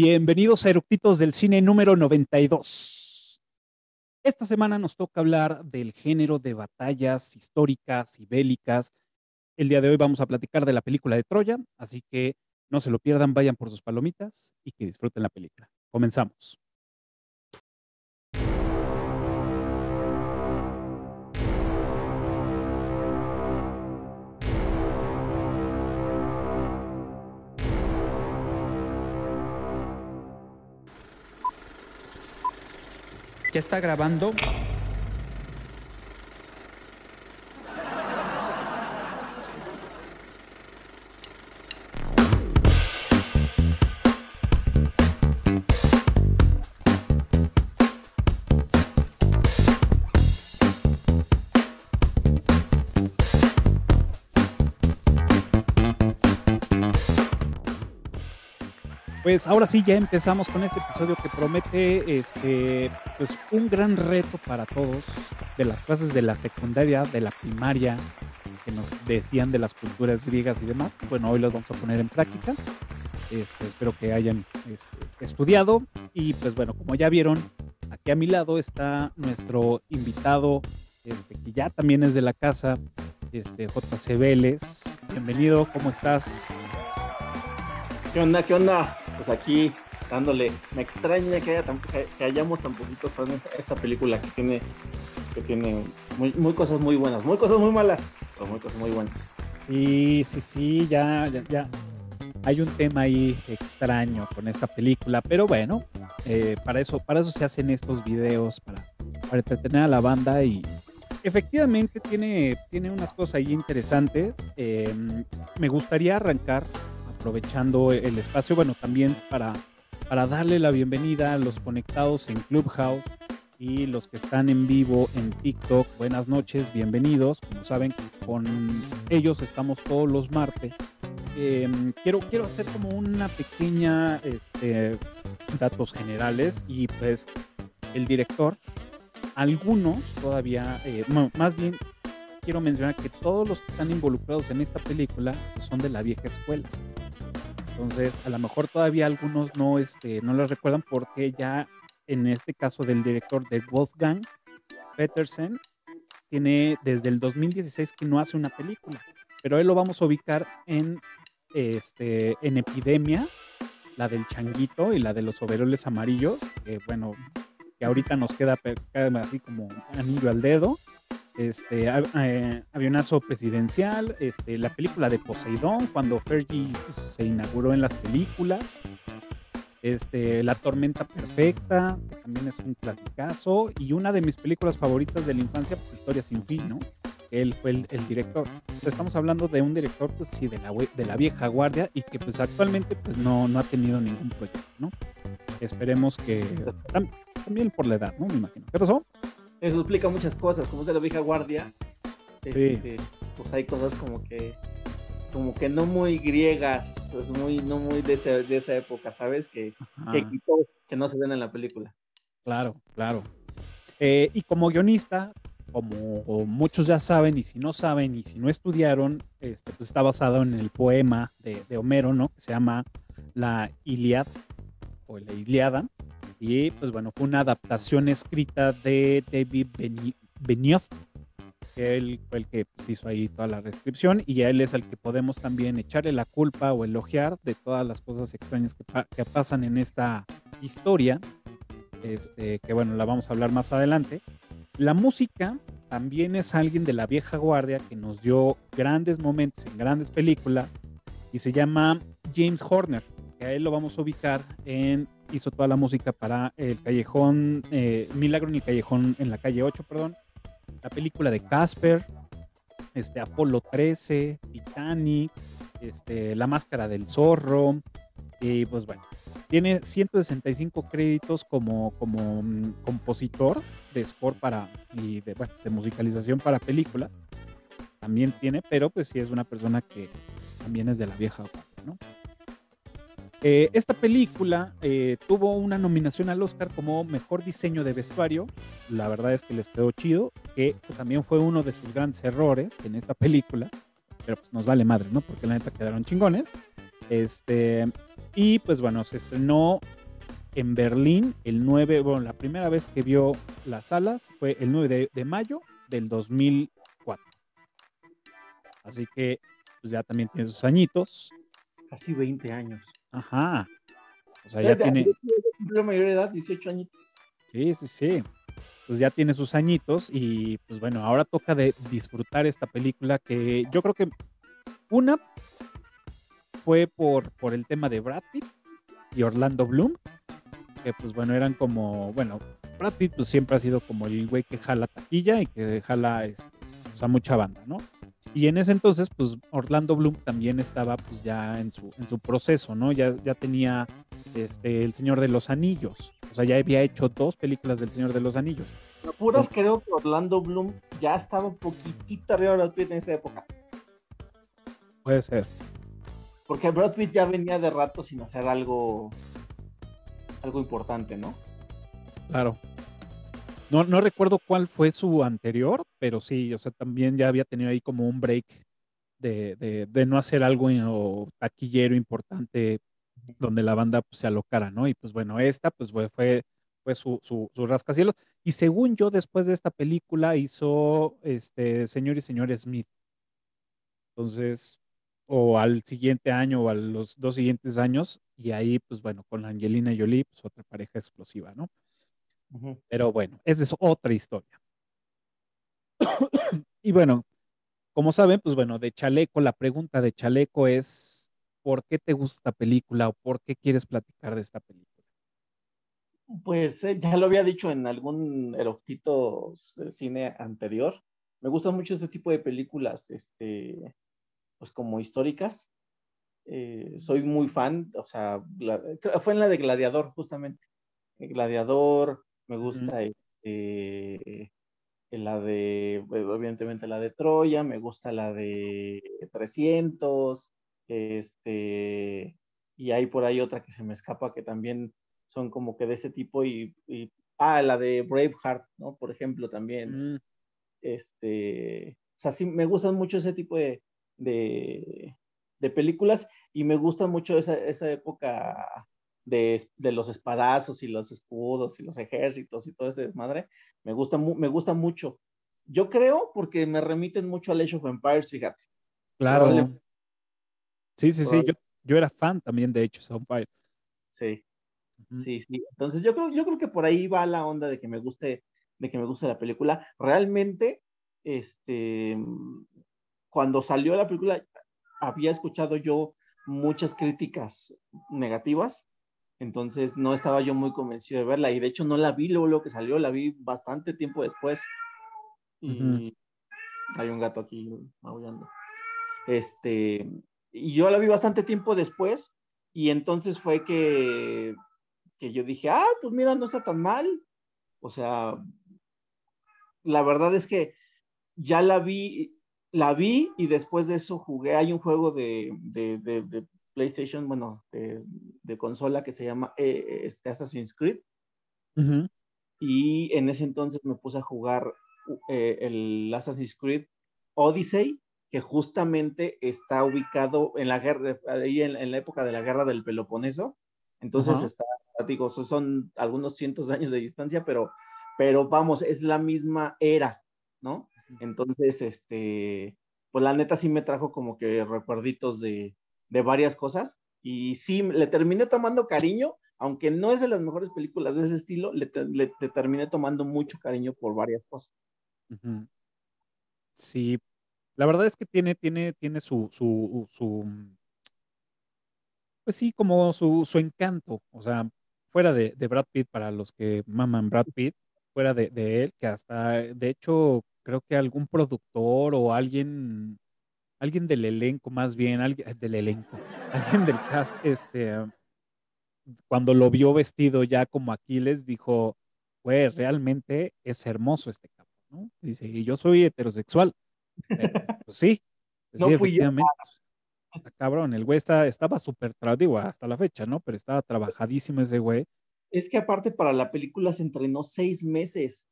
Bienvenidos a Eructitos del Cine número 92. Esta semana nos toca hablar del género de batallas históricas y bélicas. El día de hoy vamos a platicar de la película de Troya, así que no se lo pierdan, vayan por sus palomitas y que disfruten la película. Comenzamos. ¿Ya está grabando? Pues ahora sí ya empezamos con este episodio que promete este pues un gran reto para todos de las clases de la secundaria, de la primaria, que nos decían de las culturas griegas y demás. Bueno, hoy los vamos a poner en práctica. Este, espero que hayan este, estudiado y pues bueno, como ya vieron, aquí a mi lado está nuestro invitado, este, que ya también es de la casa, este, JC Vélez. Bienvenido, ¿cómo estás? ¿Qué onda? ¿Qué onda? Pues aquí dándole. Me extraña que, haya tan, hayamos tan poquitos fans esta, película que tiene, que tiene muy, cosas muy buenas, muy cosas muy malas, pero muy cosas muy buenas. Sí, sí, sí, ya, ya, ya. Hay un tema ahí extraño con esta película, pero bueno, eh, para, eso, para eso se hacen estos videos, para, para entretener a la banda y, efectivamente tiene, tiene unas cosas ahí interesantes. Eh, me gustaría arrancar aprovechando el espacio, bueno, también para, para darle la bienvenida a los conectados en Clubhouse y los que están en vivo en TikTok. Buenas noches, bienvenidos. Como saben, con ellos estamos todos los martes. Eh, quiero, quiero hacer como una pequeña este, datos generales y pues el director, algunos todavía, eh, más bien quiero mencionar que todos los que están involucrados en esta película son de la vieja escuela. Entonces, a lo mejor todavía algunos no, este, no lo recuerdan porque ya en este caso del director de Wolfgang Petersen, tiene desde el 2016 que no hace una película, pero él lo vamos a ubicar en, este, en Epidemia, la del changuito y la de los overoles amarillos, que bueno, que ahorita nos queda así como anillo al dedo este, eh, avionazo presidencial, este, la película de Poseidón, cuando Fergie se inauguró en las películas, este, La Tormenta Perfecta, que también es un clasicazo, y una de mis películas favoritas de la infancia, pues Historia sin fin, ¿no? Él fue el, el director. estamos hablando de un director, pues sí, de la, de la vieja guardia y que pues actualmente pues no, no ha tenido ningún proyecto, ¿no? Esperemos que también por la edad, ¿no? Me imagino. ¿Qué pasó? Eso explica muchas cosas, como es de la vieja guardia. Este, pues hay cosas como que como que no muy griegas, es muy, no muy de, ese, de esa época, ¿sabes? Que, que, que, no se ven en la película. Claro, claro. Eh, y como guionista, como muchos ya saben, y si no saben, y si no estudiaron, este, pues está basado en el poema de, de Homero, ¿no? Que se llama La Iliad, o la Iliada. Y pues bueno, fue una adaptación escrita de David Benioff, que él fue el que pues, hizo ahí toda la descripción y a él es al que podemos también echarle la culpa o elogiar de todas las cosas extrañas que, que pasan en esta historia, este, que bueno, la vamos a hablar más adelante. La música también es alguien de la vieja guardia que nos dio grandes momentos en grandes películas y se llama James Horner, que a él lo vamos a ubicar en hizo toda la música para el Callejón, eh, Milagro en el Callejón, en la calle 8, perdón, la película de Casper, este, Apolo 13, Titanic, este, La Máscara del Zorro, y pues bueno, tiene 165 créditos como, como um, compositor de score para, y de, bueno, de musicalización para película. También tiene, pero pues sí es una persona que pues, también es de la vieja ¿no? Eh, esta película eh, tuvo una nominación al Oscar como mejor diseño de vestuario. La verdad es que les quedó chido, que también fue uno de sus grandes errores en esta película. Pero pues nos vale madre, ¿no? Porque la neta quedaron chingones. Este, Y pues bueno, se estrenó en Berlín el 9, bueno, la primera vez que vio las salas fue el 9 de, de mayo del 2004. Así que pues ya también tiene sus añitos. Casi 20 años. Ajá. O sea, ya tiene. La mayor edad, 18 añitos. Sí, sí, sí. Pues ya tiene sus añitos y pues bueno, ahora toca de disfrutar esta película que yo creo que una fue por, por el tema de Brad Pitt y Orlando Bloom, que pues bueno, eran como, bueno, Brad Pitt pues siempre ha sido como el güey que jala taquilla y que jala este, pues, mucha banda, ¿no? Y en ese entonces, pues Orlando Bloom también estaba pues ya en su, en su proceso, ¿no? Ya, ya tenía este, El Señor de los Anillos. O sea, ya había hecho dos películas del Señor de los Anillos. puras creo que Orlando Bloom ya estaba un poquitito arriba de Brad Pitt en esa época. Puede ser. Porque Brad Pitt ya venía de rato sin hacer algo algo importante, ¿no? Claro. No, no recuerdo cuál fue su anterior, pero sí, o sea, también ya había tenido ahí como un break de, de, no hacer algo o taquillero importante donde la banda pues, se alocara, ¿no? Y pues bueno, esta pues fue, fue, fue su, su, su, rascacielos. Y según yo, después de esta película hizo este Señor y Señor Smith. Entonces, o al siguiente año o a los dos siguientes años, y ahí, pues bueno, con Angelina Jolie, pues otra pareja explosiva, ¿no? Pero bueno, esa es otra historia. y bueno, como saben, pues bueno, de Chaleco, la pregunta de Chaleco es, ¿por qué te gusta esta película o por qué quieres platicar de esta película? Pues eh, ya lo había dicho en algún eroctito del cine anterior. Me gustan mucho este tipo de películas, este, pues como históricas. Eh, soy muy fan, o sea, fue en la de Gladiador, justamente. Gladiador, me gusta eh, la de, evidentemente la de Troya, me gusta la de 300, este, y hay por ahí otra que se me escapa que también son como que de ese tipo y, ah, la de Braveheart, ¿no? Por ejemplo, también. Mm. Este, o sea, sí, me gustan mucho ese tipo de, de, películas y me gusta mucho esa, esa época de, de, los espadazos y los escudos y los ejércitos y todo ese desmadre. Me gusta, me gusta mucho. Yo creo porque me remiten mucho a Age of Empires, fíjate. Claro. Sí, sí, sí. Yo, yo, era fan también de Age of Empires. Sí. Sí, sí. Entonces yo creo, yo creo que por ahí va la onda de que me guste, de que me guste la película. Realmente, este, cuando salió la película, había escuchado yo muchas críticas negativas, entonces no estaba yo muy convencido de verla y de hecho no la vi luego lo que salió, la vi bastante tiempo después y hay un gato aquí maullando. Este, y yo la vi bastante tiempo después y entonces fue que, que yo dije, ah, pues mira, no está tan mal. O sea, la verdad es que ya la vi, la vi y después de eso jugué. Hay un juego de, de, PlayStation, bueno, de, consola que se llama eh, este Assassin's Creed. Y en ese entonces me puse a jugar eh, el Assassin's Creed Odyssey, que justamente está ubicado en la guerra, ahí en, la época de la guerra del Peloponeso. Entonces está, digo, son algunos cientos de años de distancia, pero, pero vamos, es la misma era, ¿no? Entonces, este, pues la neta sí me trajo como que recuerditos de, de varias cosas y sí, le terminé tomando cariño, aunque no es de las mejores películas de ese estilo, le, le, terminé tomando mucho cariño por varias cosas. Sí, la verdad es que tiene, tiene, tiene su, su, su, pues sí, como su, su encanto, o sea, fuera de, de, Brad Pitt, para los que maman Brad Pitt, fuera de él, que hasta, de hecho, creo que algún productor o alguien, alguien del elenco más bien, alguien del elenco, alguien del cast, este, cuando lo vio vestido ya como Aquiles, dijo, güey, realmente es hermoso este cabrón, ¿no? Dice, y yo soy heterosexual. pues sí, pues sí, efectivamente. cabrón, el güey está, estaba súper, digo, hasta la fecha, ¿no? Pero estaba trabajadísimo ese güey. Es que aparte para la película se entrenó seis meses.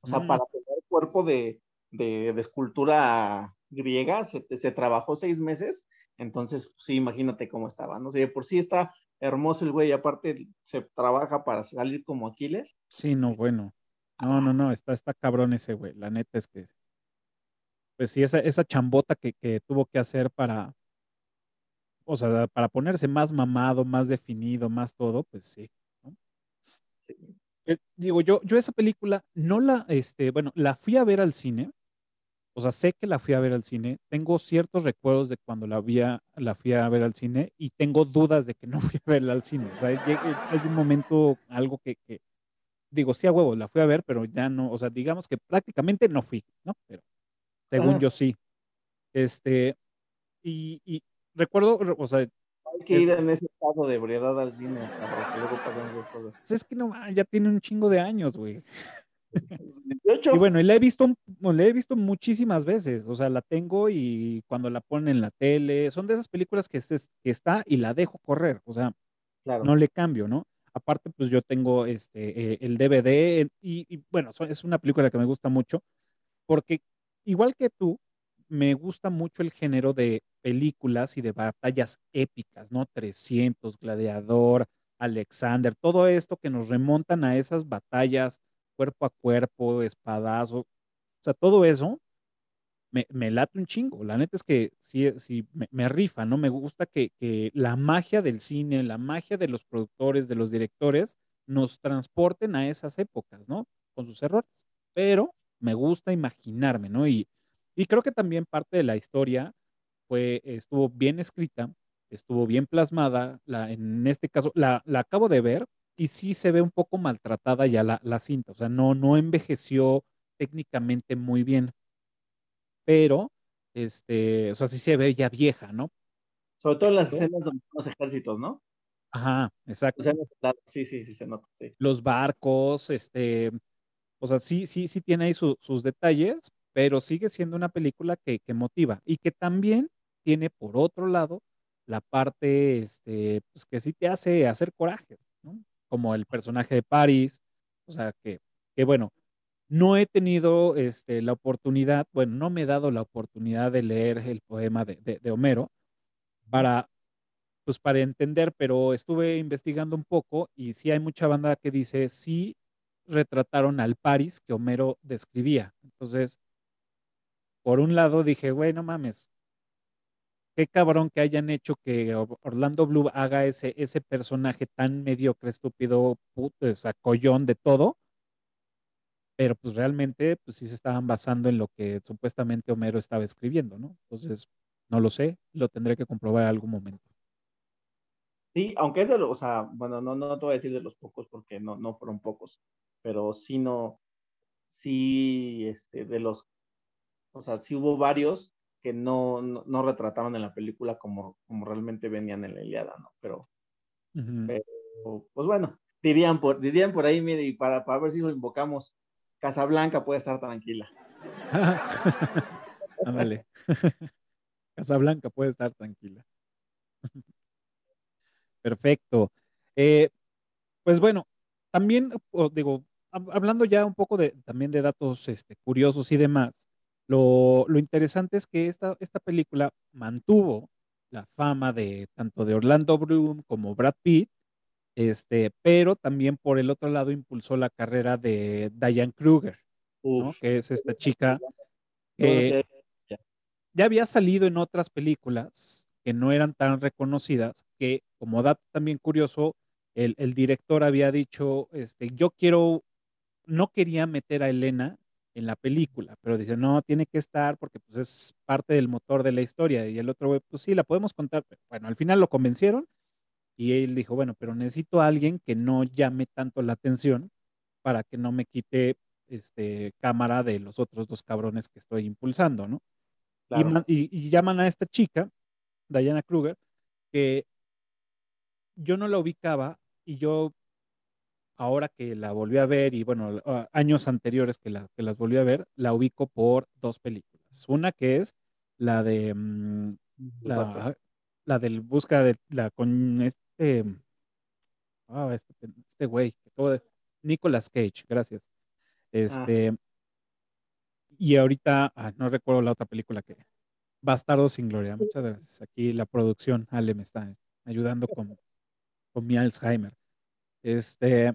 O sea, para tener cuerpo de, de, escultura griega, se, trabajó seis meses, entonces pues, sí, imagínate cómo estaba, no sé, por sí está hermoso el güey, y aparte se trabaja para salir como Aquiles. Sí, no, bueno. No, no, no, está, está cabrón ese güey. La neta es que, pues sí, esa, esa chambota que, que tuvo que hacer para, o sea, para ponerse más mamado, más definido, más todo, pues sí. Eh, digo, yo, yo esa película no la, este, bueno, la fui a ver al cine. O sea, sé que la fui a ver al cine. Tengo ciertos recuerdos de cuando la, había, la fui a ver al cine y tengo dudas de que no fui a verla al cine. O sea, hay, un momento, algo que, digo, sí a huevo, la fui a ver, pero ya no, o sea, digamos que prácticamente no fui, ¿no? Pero según yo sí. Este, y, y, recuerdo, o sea... Hay que ir en ese estado de ebriedad al cine para que luego pasen esas cosas. Pues es que no, ya tiene un chingo de años, güey. Y bueno, y la he visto, la he visto muchísimas veces, o sea, la tengo y cuando la ponen en la tele, son de esas películas que, que está y la dejo correr, o sea, no le cambio, ¿no? Aparte, pues yo tengo este, eh, el DVD y, y, bueno, es una película que me gusta mucho porque igual que tú, me gusta mucho el género de películas y de batallas épicas, ¿no? 300, Gladiador, Alexander, todo esto que nos remontan a esas batallas cuerpo a cuerpo, espadazo, o sea, todo eso me, me late un chingo. La neta es que sí, sí me, rifa, ¿no? Me gusta que, que, la magia del cine, la magia de los productores, de los directores, nos transporten a esas épocas, ¿no? Con sus errores. Pero me gusta imaginarme, ¿no? Y, y creo que también parte de la historia fue, estuvo bien escrita, estuvo bien plasmada. La, en este caso, la, la acabo de ver y sí se ve un poco maltratada ya la, la cinta. O sea, no, no envejeció técnicamente muy bien. Pero, este, o sea, sí se ve ya vieja, ¿no? Sobre todo en las escenas donde los ejércitos, ¿no? Ajá, exacto. sí, sí, sí se nota, sí. Los barcos, este, o sea, sí, sí, sí tiene ahí sus detalles, pero sigue siendo una película que, que, motiva y que también tiene por otro lado la parte este, pues que sí te hace hacer coraje. Como el personaje de Paris, o sea, que, que bueno, no he tenido este, la oportunidad, bueno, no me he dado la oportunidad de leer el poema de, Homero para, pues para entender, pero estuve investigando un poco y sí hay mucha banda que dice, sí retrataron al Paris que Homero describía. Entonces, por un lado dije, güey, no mames, qué cabrón que hayan hecho que Orlando Bloom haga ese, ese personaje tan mediocre, estúpido, puto, sacollón de todo. Pero pues realmente, pues sí se estaban basando en lo que supuestamente Homero estaba escribiendo, ¿no? Entonces, no lo sé, lo tendré que comprobar en algún momento. Sí, aunque es de los, o sea, bueno, no, no te voy a decir de los pocos porque no, no fueron pocos, pero sí no, sí, este, de los o sea, sí hubo varios que no, no, retrataron en la película como, como realmente venían en la Iliada, ¿no? Pero, pues bueno, dirían por, dirían por ahí, mire, y para, para ver si lo invocamos, Casablanca puede estar tranquila. Ándale. Casablanca puede estar tranquila. Perfecto. Eh, pues bueno, también digo, hablando ya un poco de también de datos este, curiosos y demás, lo, interesante es que esta, esta película mantuvo la fama de tanto de Orlando Bloom como Brad Pitt, este, pero también por el otro lado impulsó la carrera de Diane Kruger, que es esta chica que ya había salido en otras películas que no eran tan reconocidas, que como dato también curioso, el, el director había dicho, este, yo quiero, no quería meter a Elena en la película, pero dice, no, tiene que estar porque pues es parte del motor de la historia. Y el otro pues sí, la podemos contar. bueno, al final lo convencieron y él dijo, bueno, pero necesito a alguien que no llame tanto la atención para que no me quite este cámara de los otros dos cabrones que estoy impulsando, ¿no? Y, y, llaman a esta chica, Diana Kruger, que yo no la ubicaba y yo ahora que la volví a ver y bueno, años anteriores que, la, que las volví a ver, la ubico por dos películas. Una que es la de mm, la, la, del busca de la con este oh, este, este güey, Nicolas Cage, gracias. Ah. Este y ahorita no recuerdo la otra película que, Bastardo sin Gloria. Muchas gracias. Aquí la producción, Ale, me está ayudando con, con mi Alzheimer. Este,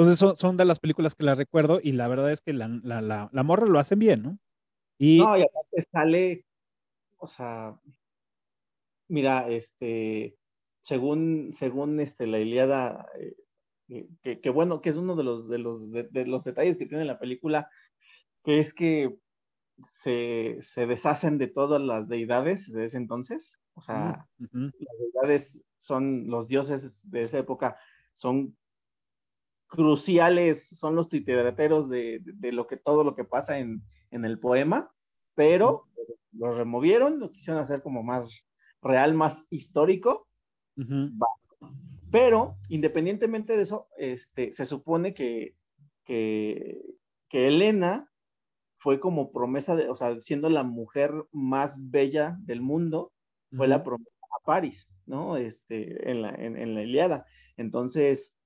entonces son, son, de las películas que la recuerdo y la verdad es que la, la, la, morra lo hacen bien, ¿no? Y, no, y aparte sale, o sea, mira, este, según, según este, la Iliada, eh, que, que, bueno, que es uno de los, de, los, de, los detalles que tiene la película, que es que se, se, deshacen de todas las deidades de ese entonces. O sea, las deidades son los dioses de esa época, son cruciales, son los titulateros de, de, lo que todo lo que pasa en, en el poema, pero lo removieron, lo quisieron hacer como más real, más histórico. Pero independientemente de eso, este, se supone que, que, que Elena fue como promesa de, o sea, siendo la mujer más bella del mundo, fue la promesa a París, ¿no? Este, en la, en, la Iliada. Entonces,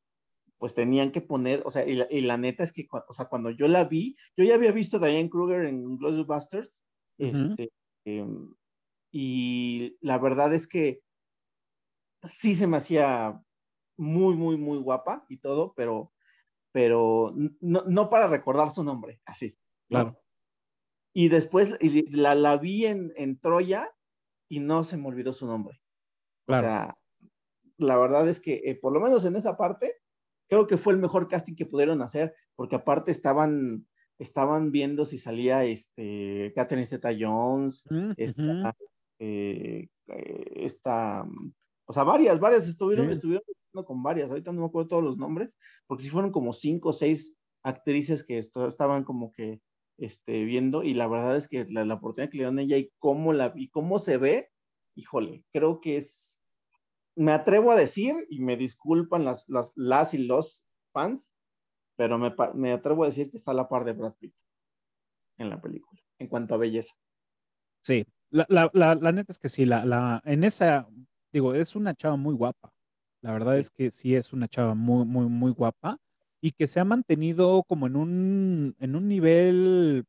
pues tenían que poner, o sea, y la, neta es que, o sea, cuando yo la vi, yo ya había visto a Diane Kruger en Glorious Busters, este, em, y la verdad es que sí se me hacía muy, muy, muy guapa y todo, pero, pero no, no para recordar su nombre, así. Claro. Y después la, la vi en, en, Troya y no se me olvidó su nombre. Claro. O sea, la verdad es que eh, por lo menos en esa parte, creo que fue el mejor casting que pudieron hacer, porque aparte estaban, estaban viendo si salía este, Catherine Zeta Jones, mm, esta, eh, eh, esta, o sea, varias, varias estuvieron, estuvieron con varias, ahorita no me acuerdo todos los nombres, porque si fueron como cinco o seis actrices que estaban como que este, viendo y la verdad es que la, oportunidad que le dieron a ella y cómo, la, y cómo se ve, híjole, creo que es, me atrevo a decir y me disculpan las, las, las y los fans, pero me, me atrevo a decir que está a la par de Brad Pitt en la película, en cuanto a belleza. Sí, la, la, la, la neta es que sí, la, la, en esa, digo, es una chava muy guapa. La verdad es que sí es una chava muy, muy, muy guapa y que se ha mantenido como en un, en un nivel,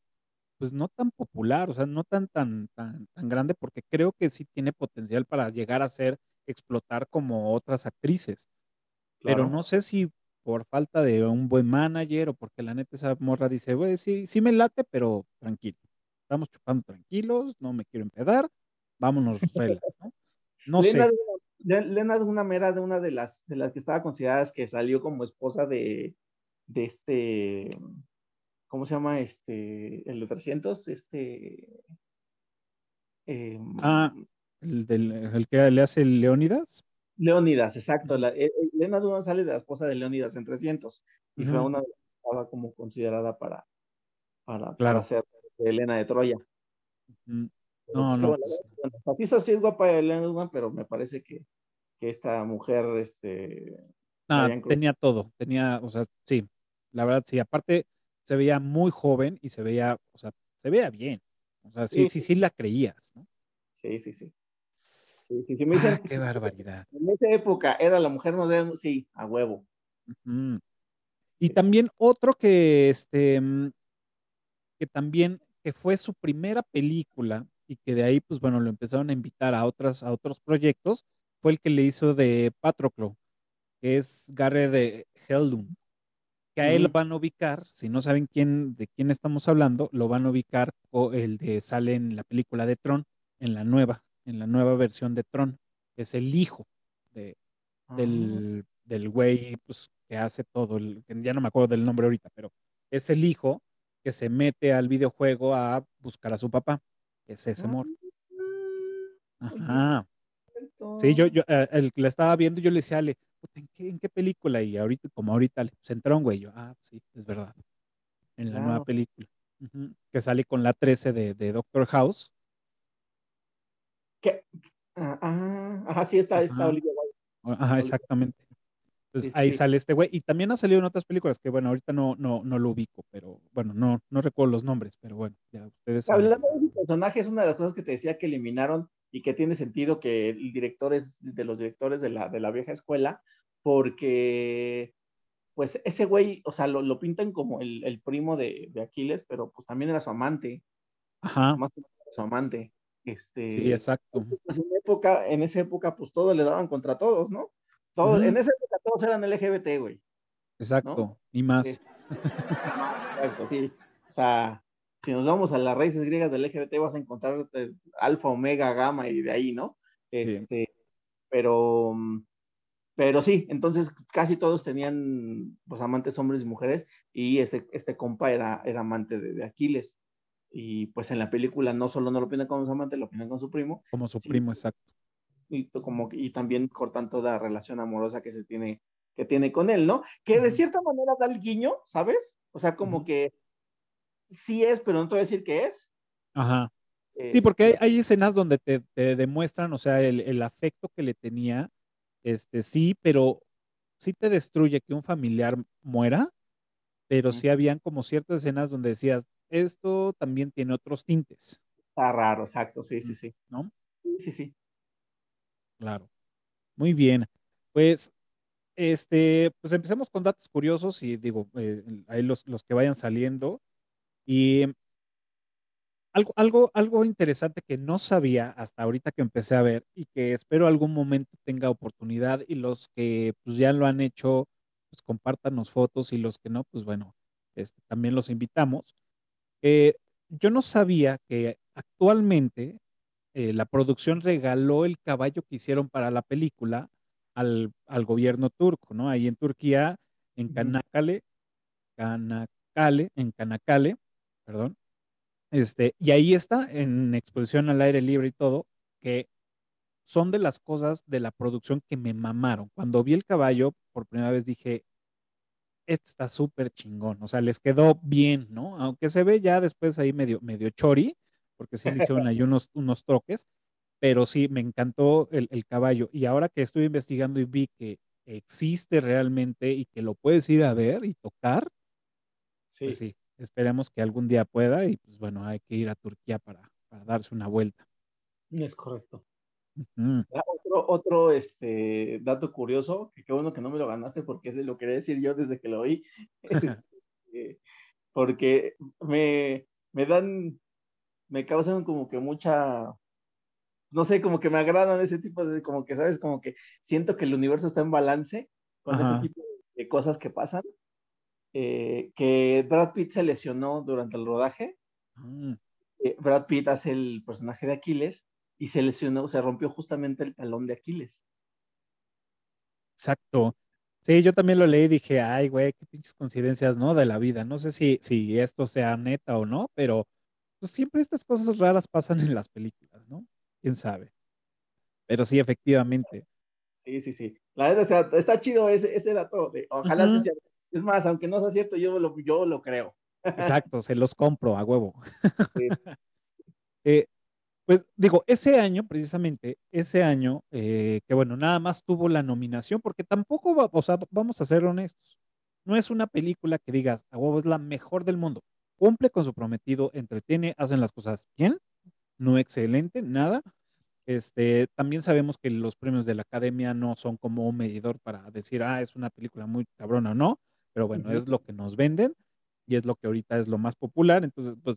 pues no tan popular, o sea, no tan, tan, tan, tan grande, porque creo que sí tiene potencial para llegar a ser, explotar como otras actrices. Pero no sé si por falta de un buen manager o porque la neta esa morra dice, güey, sí, sí me late, pero tranquilo. Estamos chupando tranquilos, no me quiero empedar, vámonos ¿no? No sé. Lena es una mera de una de las, de las que estaba consideradas que salió como esposa de, de este, ¿cómo se llama? Este, el de 300, este... Em, ah, el, del, el que le hace Leónidas. Leónidas, exacto. La, Elena Duran sale de la esposa de Leónidas en 300 y fue una que estaba como considerada para, para, para ser Elena de Troya. No, pues, no. Pues, así es así es guapa Elena Duran, pero me parece que, que esta mujer, este... Ah, tenía todo, tenía, o sea, sí, la verdad, sí, aparte se veía muy joven y se veía, o sea, se veía bien. O sea, sí, sí, sí, la creías, ¿no? Sí, sí, sí. Sí, sí, sí. Me dicen, ah, qué barbaridad. En esa época era la mujer moderna, sí, a huevo. Y también otro que, este, que también, que fue su primera película y que de ahí, pues bueno, lo empezaron a invitar a, otras, a otros proyectos, fue el que le hizo de Patroclo, que es Garre de Heldum que a él lo van a ubicar, si no saben quién, de quién estamos hablando, lo van a ubicar o el de sale en la película de Tron, en la nueva, en la nueva versión de Tron, que es el hijo de, ah. del, del güey pues, que hace todo, el, ya no me acuerdo del nombre ahorita, pero es el hijo que se mete al videojuego a buscar a su papá, es ese amor. Ah. Ajá. Sí, yo, yo eh, el que la estaba viendo, yo le decía, Ale, ¿en qué, película? Y ahorita, como ahorita, se entró un güey, yo, ah, sí, es verdad. En la nueva película. Que sale con la 13 de, de Doctor House. Ah, ah ajá, sí, está, está Olivia Wilde. Ajá, exactamente. Entonces ahí sale este güey. Y también ha salido en otras películas que, bueno, ahorita no, no, no lo ubico, pero bueno, no, no recuerdo los nombres, pero bueno, ya ustedes. Hablando de personaje, es una de las cosas que te decía que eliminaron y que tiene sentido que el director es de los directores de la, de la vieja escuela, porque pues ese güey, o sea, lo, lo pintan como el, el primo de, de, Aquiles, pero pues también era su amante. Ajá. Más su amante. Este, sí, exacto. Pues en, época, en esa época, pues todos le daban contra todos, ¿no? Todo, En esa época todos eran LGBT, güey. Exacto, y más. exacto, sí. O sea, si nos vamos a las raíces griegas del LGBT, vas a encontrar eh, alfa, omega, gamma y de ahí, ¿no? Este, pero, pero sí, entonces casi todos tenían pues amantes hombres y mujeres y este, este compa era, era amante de, Aquiles. Y pues en la película no solo no lo opinan con su amante, lo opinan con su primo. Como su primo, exacto. Y, como, y también cortan toda relación amorosa que se tiene, que tiene con él, ¿no? Que de cierta manera da el guiño, ¿sabes? O sea, como que sí es, pero no te voy a decir qué es. Ajá. Sí, porque este hay, escenas donde te, demuestran, o sea, el, afecto que le tenía, este, sí, pero sí te destruye que un familiar muera, pero sí habían como ciertas escenas donde decías, esto también tiene otros tintes. Está raro, exacto, sí, sí, sí. ¿No? Sí, sí. Claro. Muy bien. Pues, este, pues empecemos con datos curiosos y digo, eh, ahí los, los que vayan saliendo. Y algo, algo, algo interesante que no sabía hasta ahorita que empecé a ver y que espero algún momento tenga oportunidad y los que pues ya lo han hecho, pues compártanos fotos y los que no, pues bueno, este, también los invitamos. Eh, yo no sabía que actualmente eh, la producción regaló el caballo que hicieron para la película al, al gobierno turco, ¿no? Ahí en Turquía, en Canacale, Canacale, en Canacale, perdón. Este, y ahí está, en exposición al aire libre y todo, que son de las cosas de la producción que me mamaron. Cuando vi el caballo, por primera vez dije, esto está súper chingón, o sea, les quedó bien, ¿no? Aunque se ve ya después ahí medio, medio chori, porque sí le hicieron ahí unos, unos troques, pero sí, me encantó el, el, caballo. Y ahora que estoy investigando y vi que existe realmente y que lo puedes ir a ver y tocar, sí, pues sí Esperemos que algún día pueda y pues bueno, hay que ir a Turquía para, darse una vuelta. Es correcto. Otro, otro este, dato curioso, que qué bueno que no me lo ganaste porque ese lo quería decir yo desde que lo oí, este, porque me, me dan, me causan como que mucha, no sé, como que me agradan ese tipo de, como que, ¿sabes? Como que siento que el universo está en balance con ese tipo de cosas que pasan. Eh, que Brad Pitt se lesionó durante el rodaje. Mm. Eh, Brad Pitt hace el personaje de Aquiles y se lesionó, se rompió justamente el talón de Aquiles. Exacto. Sí, yo también lo leí y dije, ay, güey, qué pinches coincidencias, ¿no? De la vida. No sé si, si esto sea neta o no, pero pues siempre estas cosas raras pasan en las películas, ¿no? ¿Quién sabe? Pero sí, efectivamente. Sí, sí, sí. La verdad, está chido ese, ese dato. De, ojalá se sea es más, aunque no sea cierto, yo lo, yo lo creo. Exacto, se los compro a huevo. Eh, pues digo, ese año, precisamente, ese año, eh, que bueno, nada más tuvo la nominación, porque tampoco, va, o sea, vamos a ser honestos, no es una película que digas, a huevo es la mejor del mundo. Cumple con su prometido, entretiene, hacen las cosas bien, no excelente, nada. Este, también sabemos que los premios de la academia no son como un medidor para decir, ah, es una película muy cabrona o no pero bueno, es lo que nos venden y es lo que ahorita es lo más popular, entonces pues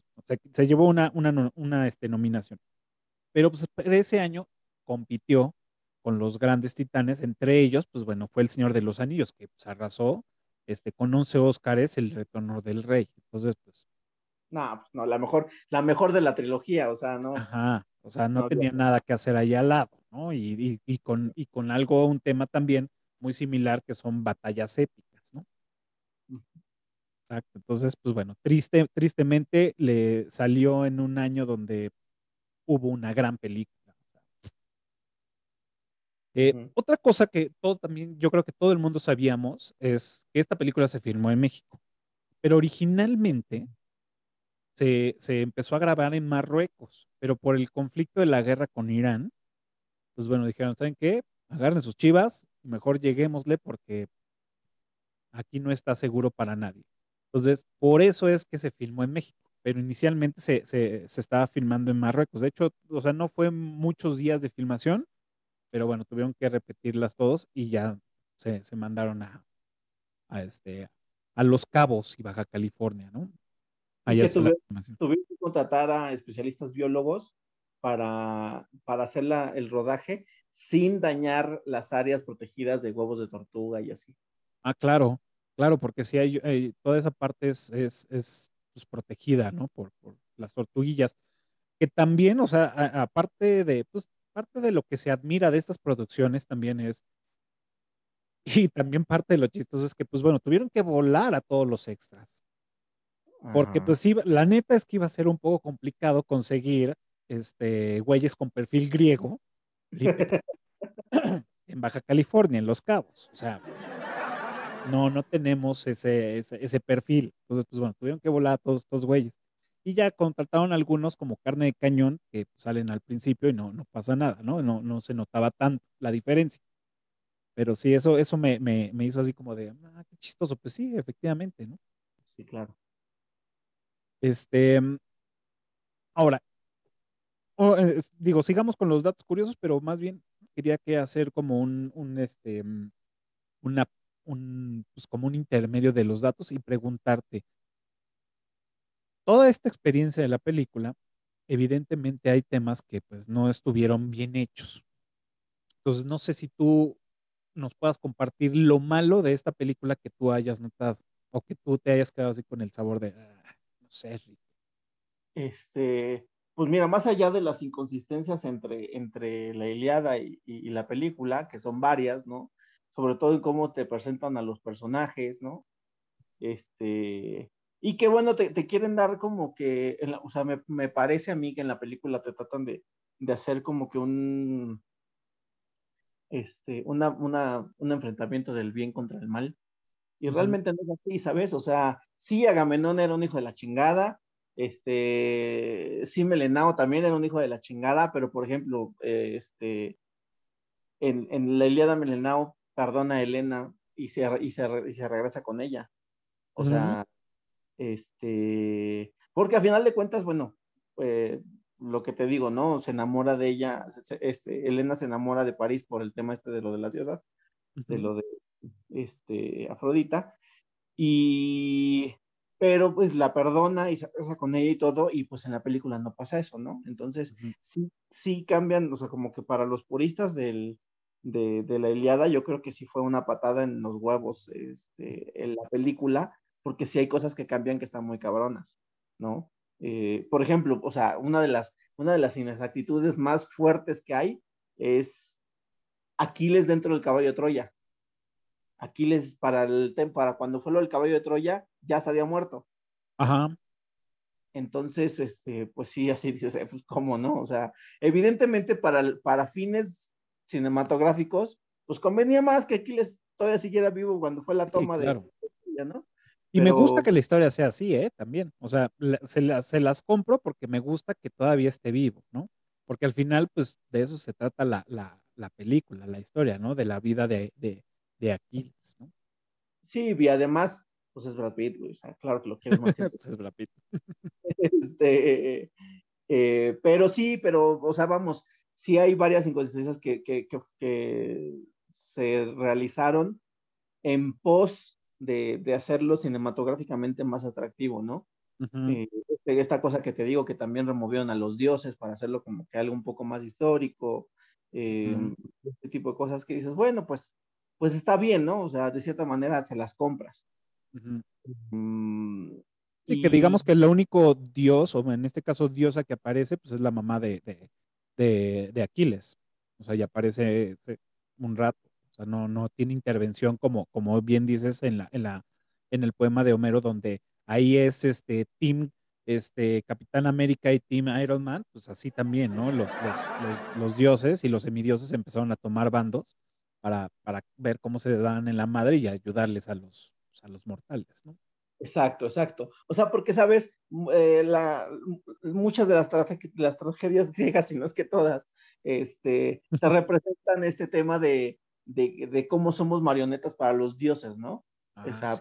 se, llevó una, una, una este, nominación. Pero pues ese año compitió con los grandes titanes, entre ellos, pues bueno, fue El Señor de los Anillos, que pues arrasó este, con 11 Óscares, El Retorno del Rey. Entonces, pues... No, pues no, la mejor, la mejor de la trilogía, o sea, no. Ajá, o sea, no, tenía nada que hacer ahí al lado, ¿no? Y, y, y, con, y con algo, un tema también muy similar que son batallas épicas. Exacto. Entonces, pues bueno, triste, tristemente le salió en un año donde hubo una gran película. Eh, otra cosa que todo también, yo creo que todo el mundo sabíamos, es que esta película se filmó en México, pero originalmente se, se empezó a grabar en Marruecos, pero por el conflicto de la guerra con Irán, pues bueno, dijeron, ¿saben qué? Agarren sus chivas, mejor lleguémosle porque aquí no está seguro para nadie. Entonces, por eso es que se filmó en México, pero inicialmente se, se, estaba filmando en Marruecos. De hecho, o sea, no fue muchos días de filmación, pero bueno, tuvieron que repetirlas todos y ya se, se mandaron a, a, este, a Los Cabos y Baja California, ¿no? que tuvieron, que contratar a especialistas biólogos para, para hacer el rodaje sin dañar las áreas protegidas de huevos de tortuga y así. Ah, claro, claro, porque si hay, toda esa parte es, es, es pues, protegida, ¿no? Por, por, las tortuguillas, que también, o sea, aparte de, pues, parte de lo que se admira de estas producciones también es, y también parte de lo chistoso es que, pues bueno, tuvieron que volar a todos los extras. Porque pues sí, la neta es que iba a ser un poco complicado conseguir este, güeyes con perfil griego en Baja California, en Los Cabos. O sea, no, no tenemos ese, ese, perfil. Entonces, pues bueno, tuvieron que volar a todos estos güeyes. Y ya contrataron algunos como carne de cañón que salen al principio y no, no pasa nada, ¿no? ¿no? No se notaba tanto la diferencia. Pero sí, eso, eso me, me, me hizo así como de, ah, qué chistoso. Pues sí, efectivamente, ¿no? Sí, claro. Este, ahora, eh, digo, sigamos con los datos curiosos, pero más bien quería que hacer como un, un este, mm, una, un, pues como un intermedio de los datos y preguntarte, toda esta experiencia de la película, evidentemente hay temas que pues no estuvieron bien hechos. Entonces, no sé si tú nos puedas compartir lo malo de esta película que tú hayas notado o que tú te hayas quedado así con el sabor de, ah, no sé, Este, pues mira, más allá de las inconsistencias entre, entre la Iliada y, la película, que son varias, ¿no? Sobre todo en cómo te presentan a los personajes, ¿no? Este, y que bueno, te, quieren dar como que, o sea, me, parece a mí que en la película te tratan de, hacer como que un, este, una, un enfrentamiento del bien contra el mal. Y realmente no es así, ¿sabes? O sea, sí, Agamenón era un hijo de la chingada, este, sí, Melenao también era un hijo de la chingada, pero por ejemplo, eh, este, en, en, la Iliada Melenao perdona a Elena y se, y se, y se regresa con ella. O sea, este, porque a final de cuentas, bueno, eh, lo que te digo, ¿no? Se enamora de ella, este, Elena se enamora de París por el tema este de lo de las diosas, de lo de este, Afrodita, y pero pues la perdona y se casa con ella y todo, y pues en la película no pasa eso, ¿no? Entonces, sí, sí cambian, o sea, como que para los puristas del, de, de, la Iliada, yo creo que sí fue una patada en los huevos este, en la película, porque sí hay cosas que cambian que están muy cabronas, ¿no? Eh, por ejemplo, o sea, una de las, una de las inexactitudes más fuertes que hay es Aquiles dentro del caballo de Troya. Aquiles para el para cuando fue lo del caballo de Troya ya se había muerto. Ajá. Entonces, este, pues sí, así dices, eh, pues cómo, ¿no? O sea, evidentemente para, para fines cinematográficos, pues convenía más que Aquiles todavía siguiera vivo cuando fue la toma de, ¿no? Y me gusta que la historia sea así, ¿eh? También. O sea, se, se, las compro porque me gusta que todavía esté vivo, ¿no? Porque al final, pues, de eso se trata la, la, la película, la historia, ¿no? De la vida de, de, de Aquiles, ¿no? Sí, y además, pues es Brad Pitt, güey, o sea, claro que lo quieres más. pues es Brad Pitt. este, eh, pero sí, pero, o sea, vamos, sí hay varias inconsistencias que, que, que, se realizaron en pos de, de, hacerlo cinematográficamente más atractivo, ¿no? Eh, este, esta cosa que te digo, que también removieron a los dioses para hacerlo como que algo un poco más histórico, eh, este tipo de cosas que dices, bueno, pues pues está bien, ¿no? O sea, de cierta manera se las compras. Mm, y, que digamos que el único dios, o en este caso diosa que aparece, pues es la mamá de, de, de, Aquiles. O sea, ya aparece un rato. O sea, no, no tiene intervención como, como bien dices en, la, en, la, en el poema de Homero, donde ahí es este Team este, Capitán América y Team Iron Man, pues así también, ¿no? Los, los, los dioses y los semidioses empezaron a tomar bandos para, para ver cómo se dan en la madre y ayudarles a los, a los mortales, ¿no? Exacto, exacto. O sea, porque sabes, eh, la, muchas de las, las tragedias griegas, si no es que todas, este, te representan este tema de, de, de, cómo somos marionetas para los dioses, ¿no? Ah,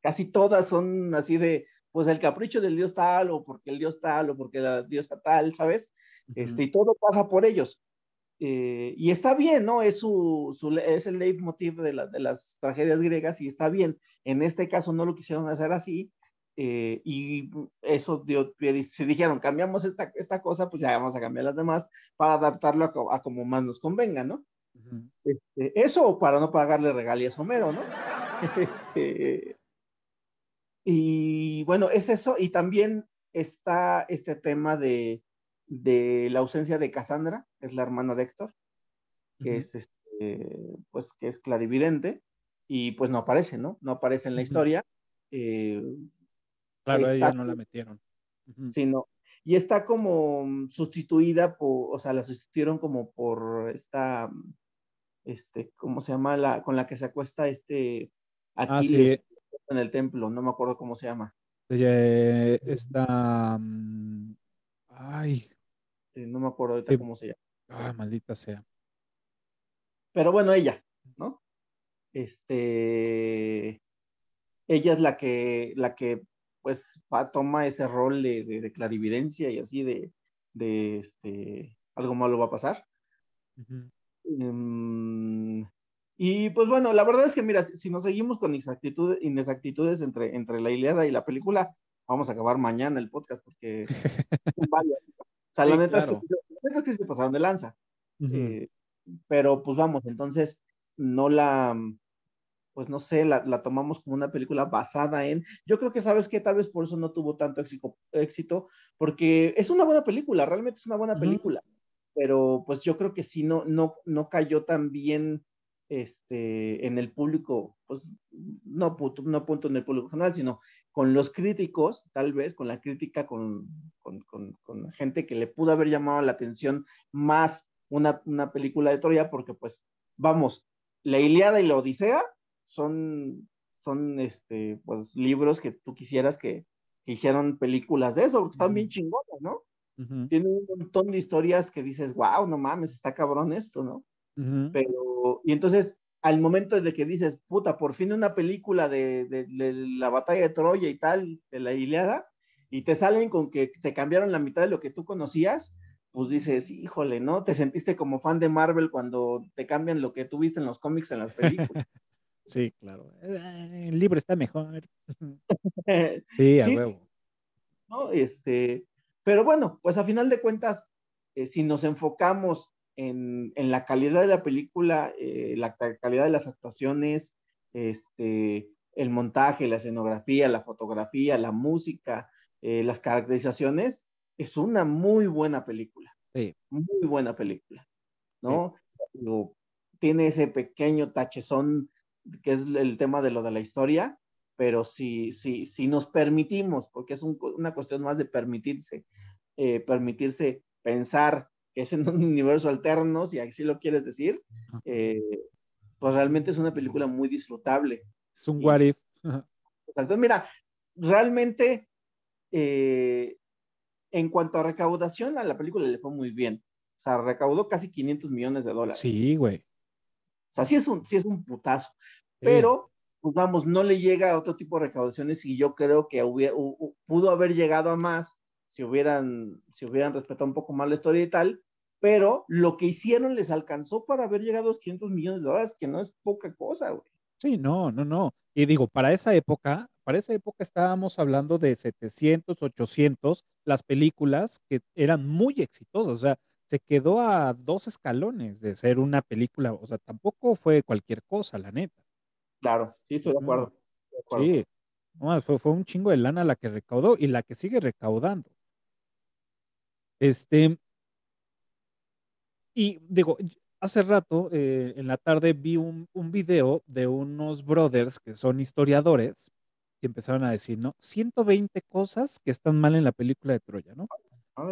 Casi todas son así de, pues el capricho del dios tal, o porque el dios tal, o porque la diosa tal, ¿sabes? este, y todo pasa por ellos. Eh, y está bien, ¿no? Es, su, es el leitmotiv de, de, las tragedias griegas y está bien. En este caso no lo quisieron hacer así, eh, y eso dio, se dijeron, cambiamos esta, esta cosa, pues ya vamos a cambiar las demás para adaptarlo a, como más nos convenga, ¿no? este, eso para no pagarle regalías a Homero, ¿no? este, y bueno, es eso, y también está este tema de, de la ausencia de Cassandra, es la hermana de Héctor, que es este, pues que es clarividente, y pues no aparece, ¿no? No aparece en la historia. Eh, Claro, ella no la metieron. Sino, y está como mm, sustituida por, o sea, la sustituyeron como por esta, mm, este, ¿cómo se llama? La, con la que se acuesta este ah, Aquiles en el templo, no me acuerdo cómo se llama. Esta, mm, ay. No me acuerdo ahorita cómo se llama. Ah, maldita sea. Pero bueno, ella, ¿no? Este, ella es la que, la que pues toma ese rol de, clarividencia y así de, de, este, algo malo va a pasar. Em, y pues bueno, la verdad es que mira, si, nos seguimos con inexactitudes entre, entre la Iliada y la película, vamos a acabar mañana el podcast porque O sea, la, neta es que, se pasaron de lanza. Eh, pero pues vamos, entonces no la, pues no sé, la, tomamos como una película basada en, yo creo que sabes que tal vez por eso no tuvo tanto éxito, porque es una buena película, realmente es una buena película, pero pues yo creo que sí no, no, no cayó tan bien este, en el público, pues no, no punto en el público general, sino con los críticos, tal vez, con la crítica, con, con, con, gente que le pudo haber llamado la atención más una, una película de Troya, porque pues, vamos, la Iliada y la Odisea son, son este, pues, libros que tú quisieras que, hicieran películas de eso, porque están bien chingonas, ¿no? Tienen un montón de historias que dices, wow, no mames, está cabrón esto, ¿no? Pero, y entonces, al momento de que dices, puta, por fin una película de, de, la batalla de Troya y tal, de la Iliada, y te salen con que te cambiaron la mitad de lo que tú conocías, pues dices, híjole, ¿no? Te sentiste como fan de Marvel cuando te cambian lo que tuviste en los cómics en las películas. Sí, claro. Eh, el libro está mejor. sí, a huevo. ¿No? Este, pero bueno, pues a final de cuentas, eh, si nos enfocamos en, la calidad de la película, eh, la calidad de las actuaciones, este, el montaje, la escenografía, la fotografía, la música, las caracterizaciones, es una muy buena película. Sí. Muy buena película, ¿no? Tiene ese pequeño tachezón que es el tema de lo de la historia, pero si, si, si nos permitimos, porque es una cuestión más de permitirse, eh, permitirse pensar que es en un universo alterno, si así lo quieres decir, eh, pues realmente es una película muy disfrutable. Es un what if. Entonces, mira, realmente, eh, en cuanto a recaudación, a la película le fue muy bien. O sea, recaudó casi 500 millones de dólares. Sí, güey. O sea, sí es un, sí es un putazo, pero, pues vamos, no le llega a otro tipo de recaudaciones y yo creo que hubiera, pudo haber llegado a más si hubieran, si hubieran respetado un poco más la historia y tal, pero lo que hicieron les alcanzó para haber llegado a los 500 millones de dólares, que no es poca cosa, güey. Sí, no, no, no. Y digo, para esa época, para esa época estábamos hablando de 700, 800, las películas que eran muy exitosas. O sea, se quedó a dos escalones de ser una película, o sea, tampoco fue cualquier cosa, la neta. Claro, sí, estoy de acuerdo. Sí, fue, fue un chingo de lana la que recaudó y la que sigue recaudando. Este, y digo, hace rato, eh, en la tarde, vi un, un, video de unos brothers que son historiadores que empezaron a decir, ¿no? 120 cosas que están mal en la película de Troya, ¿no?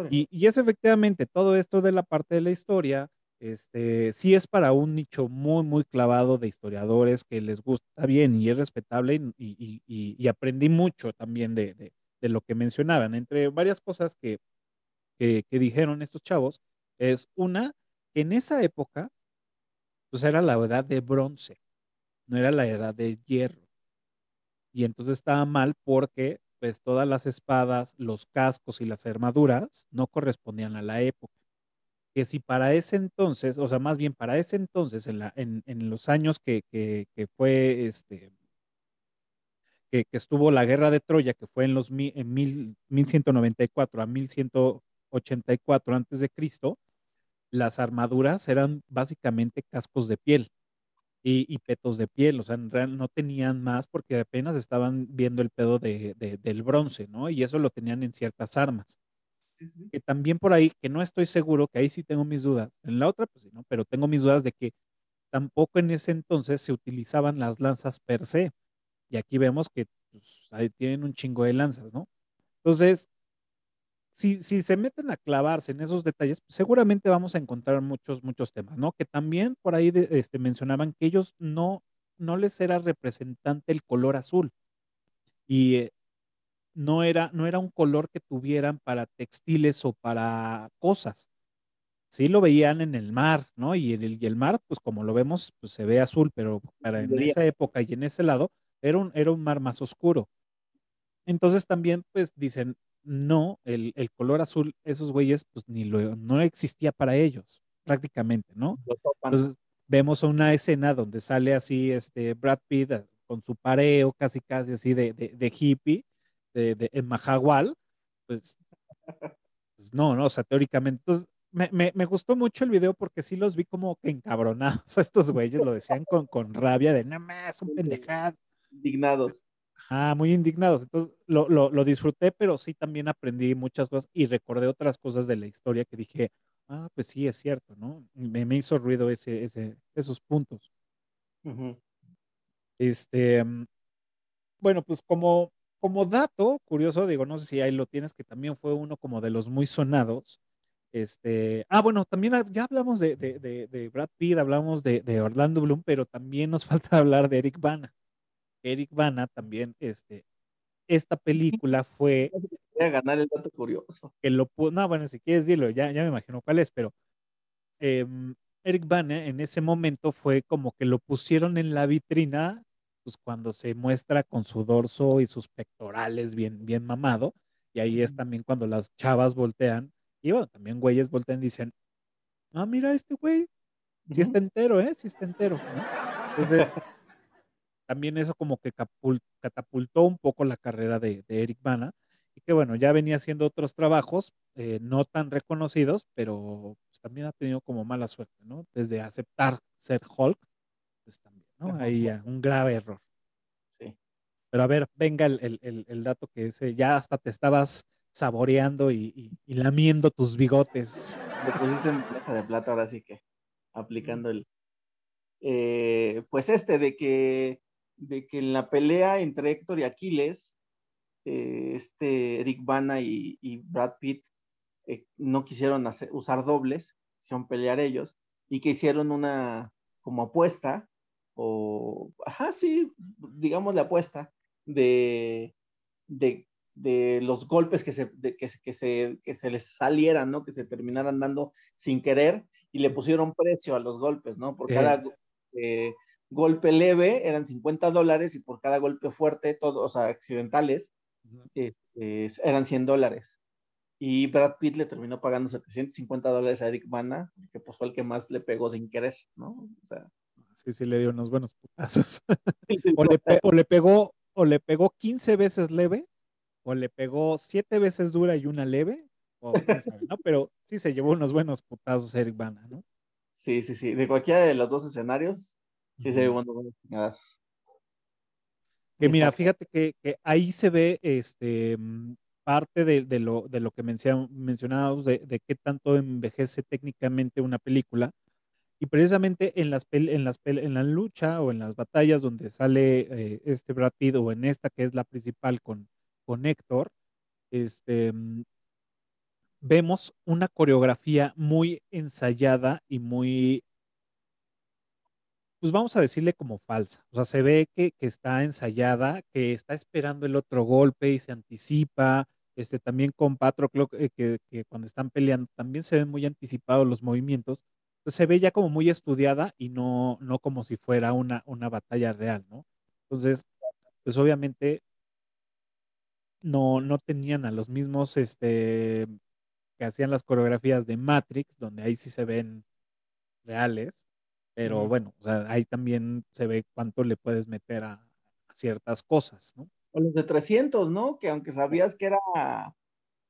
Y, es efectivamente todo esto de la parte de la historia, este, sí es para un nicho muy, muy clavado de historiadores que les gusta bien y es respetable y, aprendí mucho también de, lo que mencionaban. Entre varias cosas que, que, dijeron estos chavos, es una, que en esa época, pues era la edad de bronce, no era la edad de hierro. Y entonces estaba mal porque pues todas las espadas, los cascos y las armaduras no correspondían a la época. Que si para ese entonces, o sea, más bien para ese entonces, en, la, en, en los años que, que, que, fue este, que, estuvo la guerra de Troya, que fue en los en mil, 1194 a 1184 antes de Cristo, las armaduras eran básicamente cascos de piel y, petos de piel, o sea, en real no tenían más porque apenas estaban viendo el pedo de, del bronce, ¿no? Y eso lo tenían en ciertas armas. Que también por ahí, que no estoy seguro, que ahí sí tengo mis dudas. En la otra, pues sí, ¿no? Pero tengo mis dudas de que tampoco en ese entonces se utilizaban las lanzas per se. Y aquí vemos que pues, ahí tienen un chingo de lanzas, ¿no? Entonces, si, si se meten a clavarse en esos detalles, pues, seguramente vamos a encontrar muchos, muchos temas, ¿no? Que también por ahí este, mencionaban que ellos no, no les era representante el color azul. Y eh, no, era, no era un color que tuvieran para textiles o para cosas. Sí lo veían en el mar, ¿no? Y, el, y el mar, pues como lo vemos, pues se ve azul, pero para en esa época y en ese lado, era un, era un mar más oscuro. Entonces también, pues dicen, no, el, color azul, esos güeyes, pues ni lo, no existía para ellos, prácticamente, ¿no? Entonces vemos una escena donde sale así este Brad Pitt ah, con su pareo, casi casi así de, de, hippie, de, de, en Mahahual, pues, pues, no, no, o sea, teóricamente, entonces me, me, me, gustó mucho el video porque sí los vi como que encabronados a estos güeyes, lo decían con, con rabia de, nada más, son pendejadas. Indignados. Ah, muy indignados. Entonces lo, lo, lo, disfruté, pero sí también aprendí muchas cosas y recordé otras cosas de la historia que dije, ah, pues sí, es cierto, ¿no? Me, me hizo ruido ese, ese, esos puntos. Este, mm, bueno, pues como, como dato curioso, digo, no sé si ahí lo tienes, que también fue uno como de los muy sonados. Este, ah, bueno, también ya hablamos de, de, de, de Brad Pitt, hablamos de, Orlando Bloom, pero también nos falta hablar de Eric Bana. Eric Bana también, este, esta película fue... Voy a ganar el dato curioso. Que lo no, bueno, si quieres dilo, ya, ya me imagino cuál es, pero em, Eric Bana en ese momento fue como que lo pusieron en la vitrina, pues cuando se muestra con su dorso y sus pectorales bien, bien mamado, y ahí es también cuando las chavas voltean, y bueno, también güeyes voltean y dicen, ah, mira este güey, sí está entero, ¿eh? Sí está entero, Entonces también eso como que catapultó un poco la carrera de, Eric Bana y que bueno, ya venía haciendo otros trabajos eh, no tan reconocidos, pero pues, también ha tenido como mala suerte, ¿no? Desde aceptar ser Hulk, pues también, ¿no? Ahí un grave error. Sí. Pero a ver, venga el, dato que ese, ya hasta te estabas saboreando y, lamiendo tus bigotes. Lo pusiste en plata de plata, ahora sí que aplicando el... Eh, pues este de que de que en la pelea entre Héctor y Aquiles, eh, este Eric Bana y, Brad Pitt eh, no quisieron usar dobles, quisieron pelear ellos, y que hicieron una como apuesta, o, ajá, sí, digamos la apuesta, de, de, los golpes que se, que, se, que se les salieran, ¿no? Que se terminaran dando sin querer, y le pusieron precio a los golpes, ¿no? Por cada golpe leve eran 50 dólares y por cada golpe fuerte, todos, o sea, accidentales, este, eran 100 dólares. Y Brad Pitt le terminó pagando 750 dólares a Eric Bana, que pues fue el que más le pegó sin querer, ¿no? O sea. Sí, sí, le dio unos buenos putazos. o, le pegó, o le pegó 15 veces leve, o le pegó 7 veces dura y una leve, o ¿no? Pero sí se llevó unos buenos putazos Eric Bana, ¿no? Sí, sí, sí. De cualquiera de los dos escenarios, Sí, se ve Que mira, fíjate que, ahí se ve este parte de, lo, de lo que mencionábamos de, de, qué tanto envejece técnicamente una película. Y precisamente en, las en, las en la lucha o en las batallas donde sale eh, este Brad Pitt o en esta que es la principal con, con Héctor, este, vemos una coreografía muy ensayada y muy pues vamos a decirle como falsa. O sea, se ve que, está ensayada, que está esperando el otro golpe y se anticipa. Este, también con Patroclo, eh, que, que, cuando están peleando, también se ven muy anticipados los movimientos. Entonces se ve ya como muy estudiada y no, no como si fuera una, una batalla real, ¿no? Entonces, pues obviamente no, no tenían a los mismos este, que hacían las coreografías de Matrix, donde ahí sí se ven reales pero bueno, o sea, ahí también se ve cuánto le puedes meter a, ciertas cosas, ¿no? o los de 300, ¿no? Que aunque sabías que era,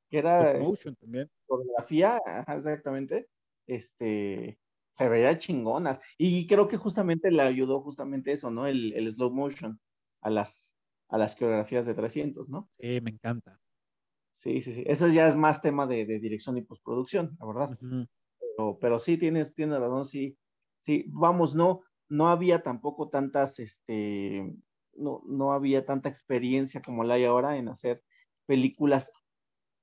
que era este, motion también. fotografía, exactamente, este, se veía chingonas. Y creo que justamente le ayudó justamente eso, ¿no? El, el slow motion a las, a las coreografías de 300, ¿no? Sí, me encanta. Sí, sí, sí. Eso ya es más tema de, dirección y postproducción, la verdad. pero, pero, sí, tienes, tienes razón, sí. Sí, vamos, no, no había tampoco tantas, este, no, no había tanta experiencia como la hay ahora en hacer películas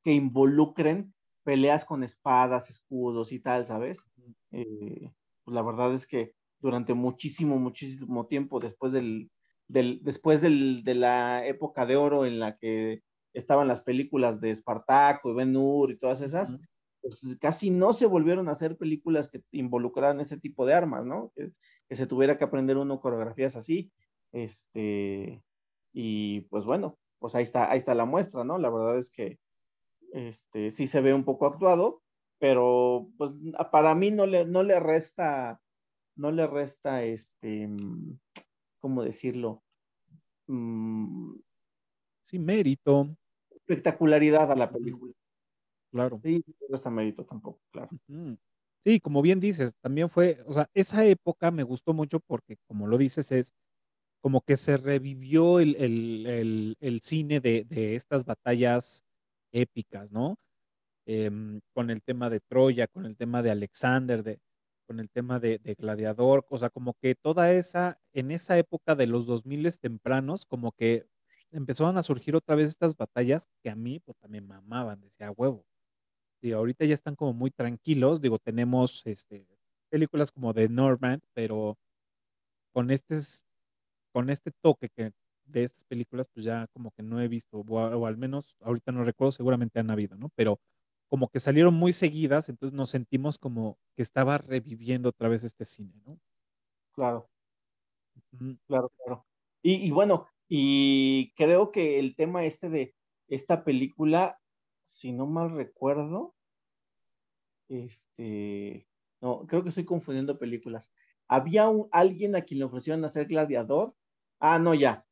que involucren peleas con espadas, escudos y tal, ¿sabes? Eh, pues la verdad es que durante muchísimo, muchísimo tiempo después del, del después del, de la época de oro en la que estaban las películas de Espartaco y Ben Hur y todas esas, pues casi no se volvieron a hacer películas que involucraran ese tipo de armas, ¿no? Que, que se tuviera que aprender uno coreografías así. Este, y pues bueno, pues ahí está, ahí está la muestra, ¿no? La verdad es que este, sí se ve un poco actuado, pero pues para mí no le, no le resta, no le resta, este, ¿cómo decirlo? Mm, sí, mérito. Espectacularidad a la película. Claro. Sí, no resta mérito tampoco, claro. Sí, como bien dices, también fue, o sea, esa época me gustó mucho porque, como lo dices, es como que se revivió el, cine de, estas batallas épicas, ¿no? Em, con el tema de Troya, con el tema de Alexander, de, con el tema de, Gladiador, o sea, como que toda esa, en esa época de los 2000 tempranos, como que empezaron a surgir otra vez estas batallas que a mí pues, también mamaban, decía huevo. Y ahorita ya están como muy tranquilos, digo, tenemos este, películas como de Norman, pero con este con este toque que de estas películas, pues ya como que no he visto, o, al menos ahorita no recuerdo, seguramente han habido, ¿no? Pero como que salieron muy seguidas, entonces nos sentimos como que estaba reviviendo otra vez este cine, ¿no? Claro. Claro, claro. Y, y, bueno, y creo que el tema este de esta película, si no mal recuerdo, este, no, creo que estoy confundiendo películas. Había un, alguien a quien le ofrecieron hacer gladiador Ah, no, ya.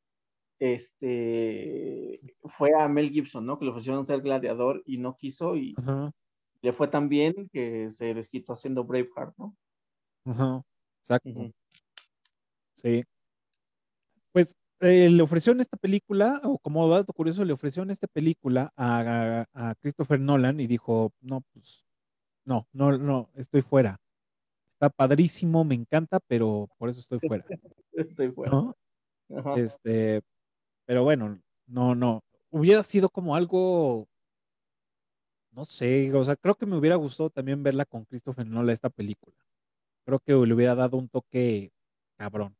Este fue a Mel Gibson, ¿no? Que le ofrecieron ser gladiador y no quiso y le fue tan bien que se desquitó haciendo Braveheart, ¿no? Ajá, exacto. Sí. Pues eh, le ofrecieron esta película, o como dato curioso, le ofrecieron esta película a, a, Christopher Nolan y dijo, no, pues, no, no, no, estoy fuera. Está padrísimo, me encanta, pero por eso estoy fuera. estoy fuera. Este, pero bueno, no, no. Hubiera sido como algo, no sé, o sea, creo que me hubiera gustado también verla con Christopher Nolan esta película. Creo que le hubiera dado un toque cabrón.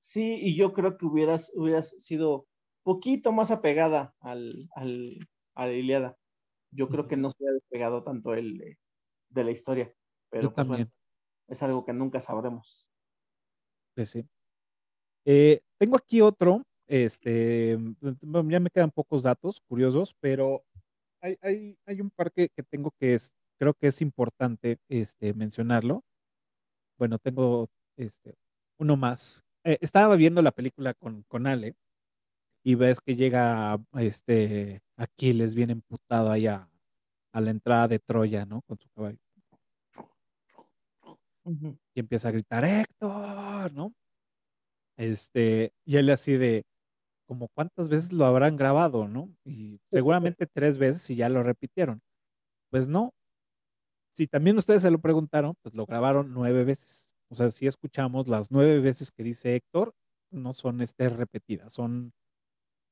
Sí, y yo creo que hubieras, hubieras sido poquito más apegada al, al, a la Iliada. Yo creo que no se hubiera despegado tanto el de, la historia. Pero pues, también. es algo que nunca sabremos. Pues sí. Eh, tengo aquí otro, este, ya me quedan pocos datos curiosos, pero hay, hay, hay un par que, tengo que es, creo que es importante este, mencionarlo. Bueno, tengo este, uno más. Eh, estaba viendo la película con, con Ale y ves que llega este, Aquiles bien emputado allá a la entrada de Troya, ¿no? Con su caballo. Y empieza a gritar, Héctor, ¿no? Este, y él así de, como cuántas veces lo habrán grabado, ¿no? Y seguramente tres veces y ya lo repitieron. Pues no. Si también ustedes se lo preguntaron, pues lo grabaron nueve veces. O sea, si escuchamos las nueve veces que dice Héctor, no son este, repetidas, son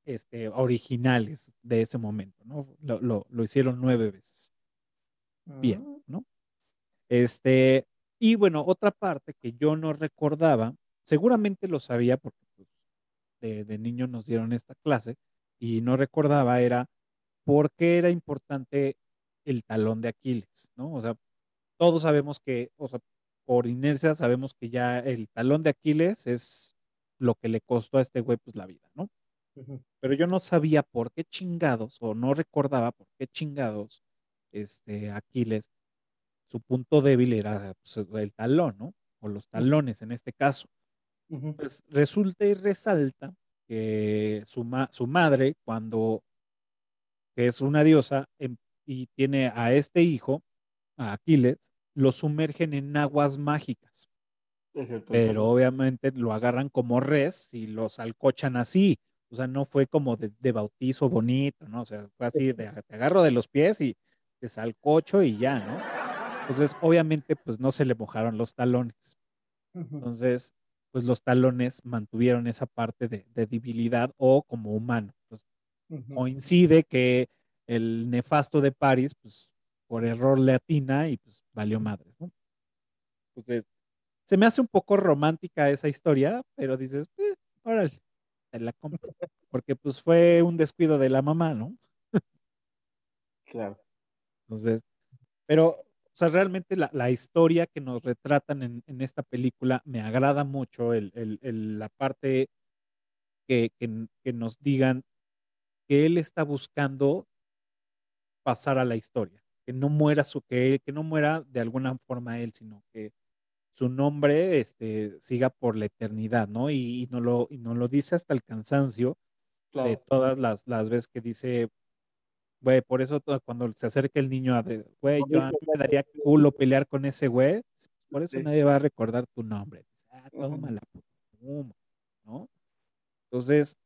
este, originales de ese momento, ¿no? Lo, lo, lo hicieron nueve veces. Bien, ah. ¿no? Este, y bueno, otra parte que yo no recordaba seguramente lo sabía porque pues, de, niño nos dieron esta clase y no recordaba era por qué era importante el talón de Aquiles, ¿no? O sea, todos sabemos que, o sea, por inercia sabemos que ya el talón de Aquiles es lo que le costó a este güey pues la vida, ¿no? Pero yo no sabía por qué chingados, o no recordaba por qué chingados, este, Aquiles, su punto débil era pues, el talón, ¿no? O los talones en este caso. Pues resulta y resalta que su, su madre, cuando que es una diosa em, y tiene a este hijo, a Aquiles, lo sumergen en aguas mágicas. Pero obviamente lo agarran como res y los alcochan así. O sea, no fue como de, bautizo bonito, ¿no? O sea, fue así, de, te agarro de los pies y te salcocho y ya, ¿no? Entonces, obviamente, pues no se le mojaron los talones. Entonces, pues los talones mantuvieron esa parte de, debilidad o como humano. Pues, coincide que el nefasto de París, pues por error le atina y pues valió madres, ¿no? Entonces, se me hace un poco romántica esa historia, pero dices, eh, órale, te la compro. Porque pues fue un descuido de la mamá, ¿no? claro. Entonces, pero, o sea, realmente la, historia que nos retratan en, esta película me agrada mucho, el, la parte que, que, nos digan que él está buscando pasar a la historia, que no muera su, que, que no muera de alguna forma él, sino que su nombre este, siga por la eternidad, ¿no? Y, no lo, y lo dice hasta el cansancio de todas las, las veces que dice, güey, por eso cuando se acerca el niño a, güey, yo a mí me daría culo pelear con ese güey, por eso nadie va a recordar tu nombre. Ah, toma la puta, ¿no? Entonces,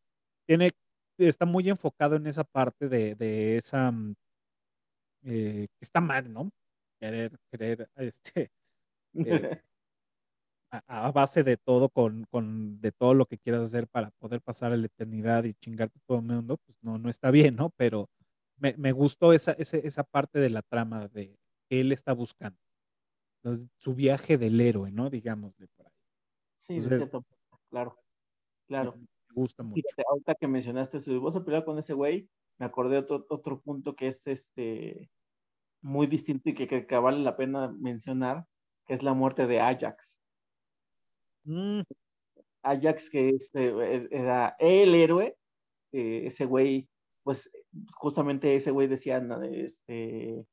tiene, está muy enfocado en esa parte de, de esa, mm, eh, que está mal, ¿no? Querer, querer, este, eh, a, base de todo, con, con, de todo lo que quieras hacer para poder pasar a la eternidad y chingarte todo el mundo, pues no, no está bien, ¿no? Pero me, me gustó esa, esa, esa, parte de la trama de que él está buscando. su viaje del héroe, ¿no? Digámosle por ahí. Sí, cierto. Claro, claro. Me, gusta mucho. ahorita que mencionaste si vos a pelear con ese güey, me acordé de otro, otro punto que es este muy distinto y que, que vale la pena mencionar, que es la muerte de Ajax. Mm. Ajax, que este, era el héroe, eh, ese güey, pues justamente ese güey decía este,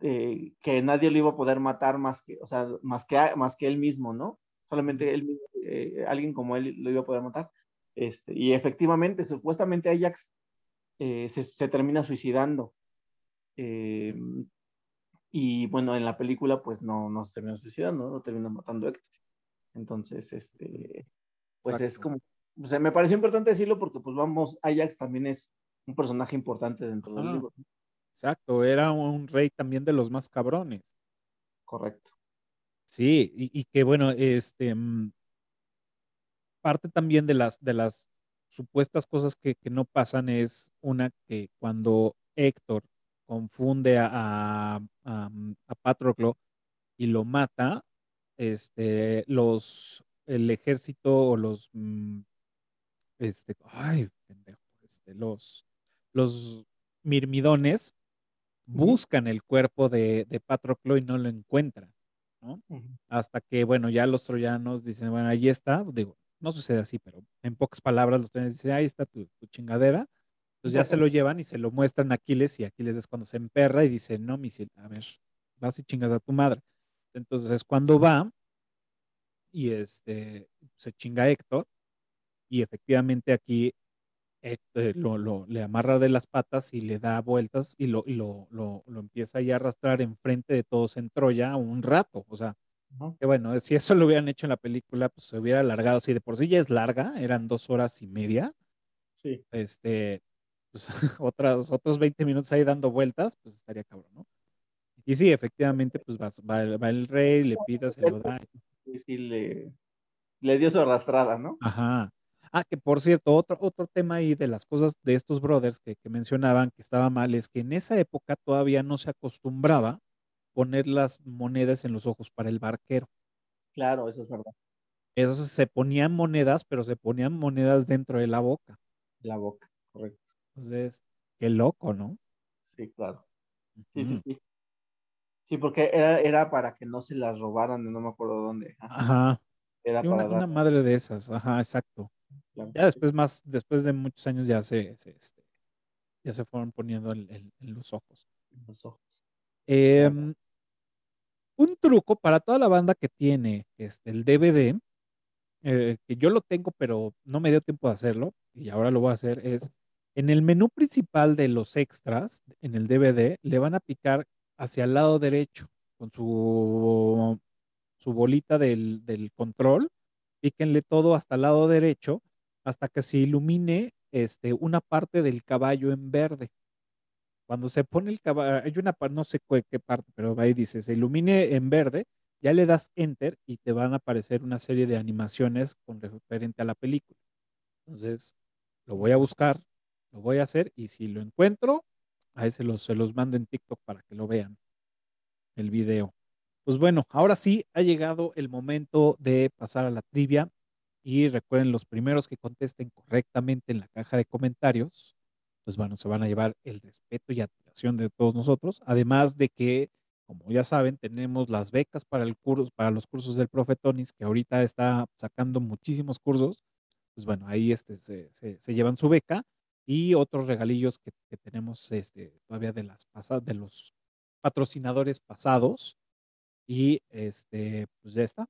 que nadie lo iba a poder matar más que, o sea, más que, más que él mismo, ¿no? Solamente él, eh, alguien como él lo iba a poder matar. Este, y efectivamente, supuestamente Ajax se, termina suicidando. y bueno, en la película, pues no, no se termina suicidando, no termina matando a Héctor. Entonces, este, pues es como, o sea, me pareció importante decirlo porque, pues vamos, Ajax también es un personaje importante dentro del libro. Exacto, era un rey también de los más cabrones. Correcto. Sí, y, que bueno, este, mm, parte también de las, de las supuestas cosas que, no pasan es una que cuando Héctor confunde a, a, a, a Patroclo y lo mata, este, los, el ejército o los, mm, este, ay, pendejo, este, los, los mirmidones buscan el cuerpo de, de Patroclo y no lo encuentran, ¿no? Hasta que, bueno, ya los troyanos dicen, bueno, ahí está, digo, no sucede así, pero en pocas palabras los troyanos dicen, ahí está tu, chingadera, entonces ya se lo llevan y se lo muestran a Aquiles y Aquiles es cuando se emperra y dice, no, misil, a ver, vas y chingas a tu madre. Entonces es cuando va y este, se chinga Héctor y efectivamente aquí lo, le amarra de las patas y le da vueltas y lo, lo, lo, empieza a arrastrar enfrente de todos en Troya un rato. O sea, que bueno, si eso lo hubieran hecho en la película, pues se hubiera alargado. Si de por sí ya es larga, eran dos horas y media. Sí. Este, pues otras, otros 20 minutos ahí dando vueltas, pues estaría cabrón, ¿no? Y sí, efectivamente, pues va, va, el rey, le pida, se lo da. Sí, le, le dio su arrastrada, ¿no? Ajá. Ah, que por cierto, otro, otro tema ahí de las cosas de estos brothers que, mencionaban que estaba mal es que en esa época todavía no se acostumbraba poner las monedas en los ojos para el barquero. Claro, eso es verdad. Esas se ponían monedas, pero se ponían monedas dentro de la boca. La boca, correcto. Entonces, qué loco, ¿no? Sí, claro. Sí, sí, sí. Sí, porque era, era para que no se las robaran, no me acuerdo dónde. Ajá. Era para una, madre de esas, ajá, exacto. Ya después más, después de muchos años ya se, este, ya se fueron poniendo en, los ojos. En los ojos. Em, un truco para toda la banda que tiene este, el DVD eh, que yo lo tengo, pero no me dio tiempo de hacerlo, y ahora lo voy a hacer, es en el menú principal de los extras, en el DVD, le van a picar hacia el lado derecho con su, su bolita del, del control, píquenle todo hasta el lado derecho hasta que se ilumine este, una parte del caballo en verde. Cuando se pone el caballo, hay una parte, no sé qué parte, pero ahí dice, se ilumine en verde, ya le das enter y te van a aparecer una serie de animaciones con referente a la película. Entonces, lo voy a buscar, lo voy a hacer y si lo encuentro, ahí se los, se los mando en TikTok para que lo vean, el video. Pues bueno, ahora sí ha llegado el momento de pasar a la trivia y recuerden los primeros que contesten correctamente en la caja de comentarios, pues bueno, se van a llevar el respeto y admiración de todos nosotros, además de que como ya saben, tenemos las becas para, el curso, para los cursos del profe Tonis, que ahorita está sacando muchísimos cursos. Pues bueno, ahí este, se, se, llevan su beca y otros regalillos que, que tenemos este, todavía de, las pasadas, de los patrocinadores pasados. Y este, pues ya está.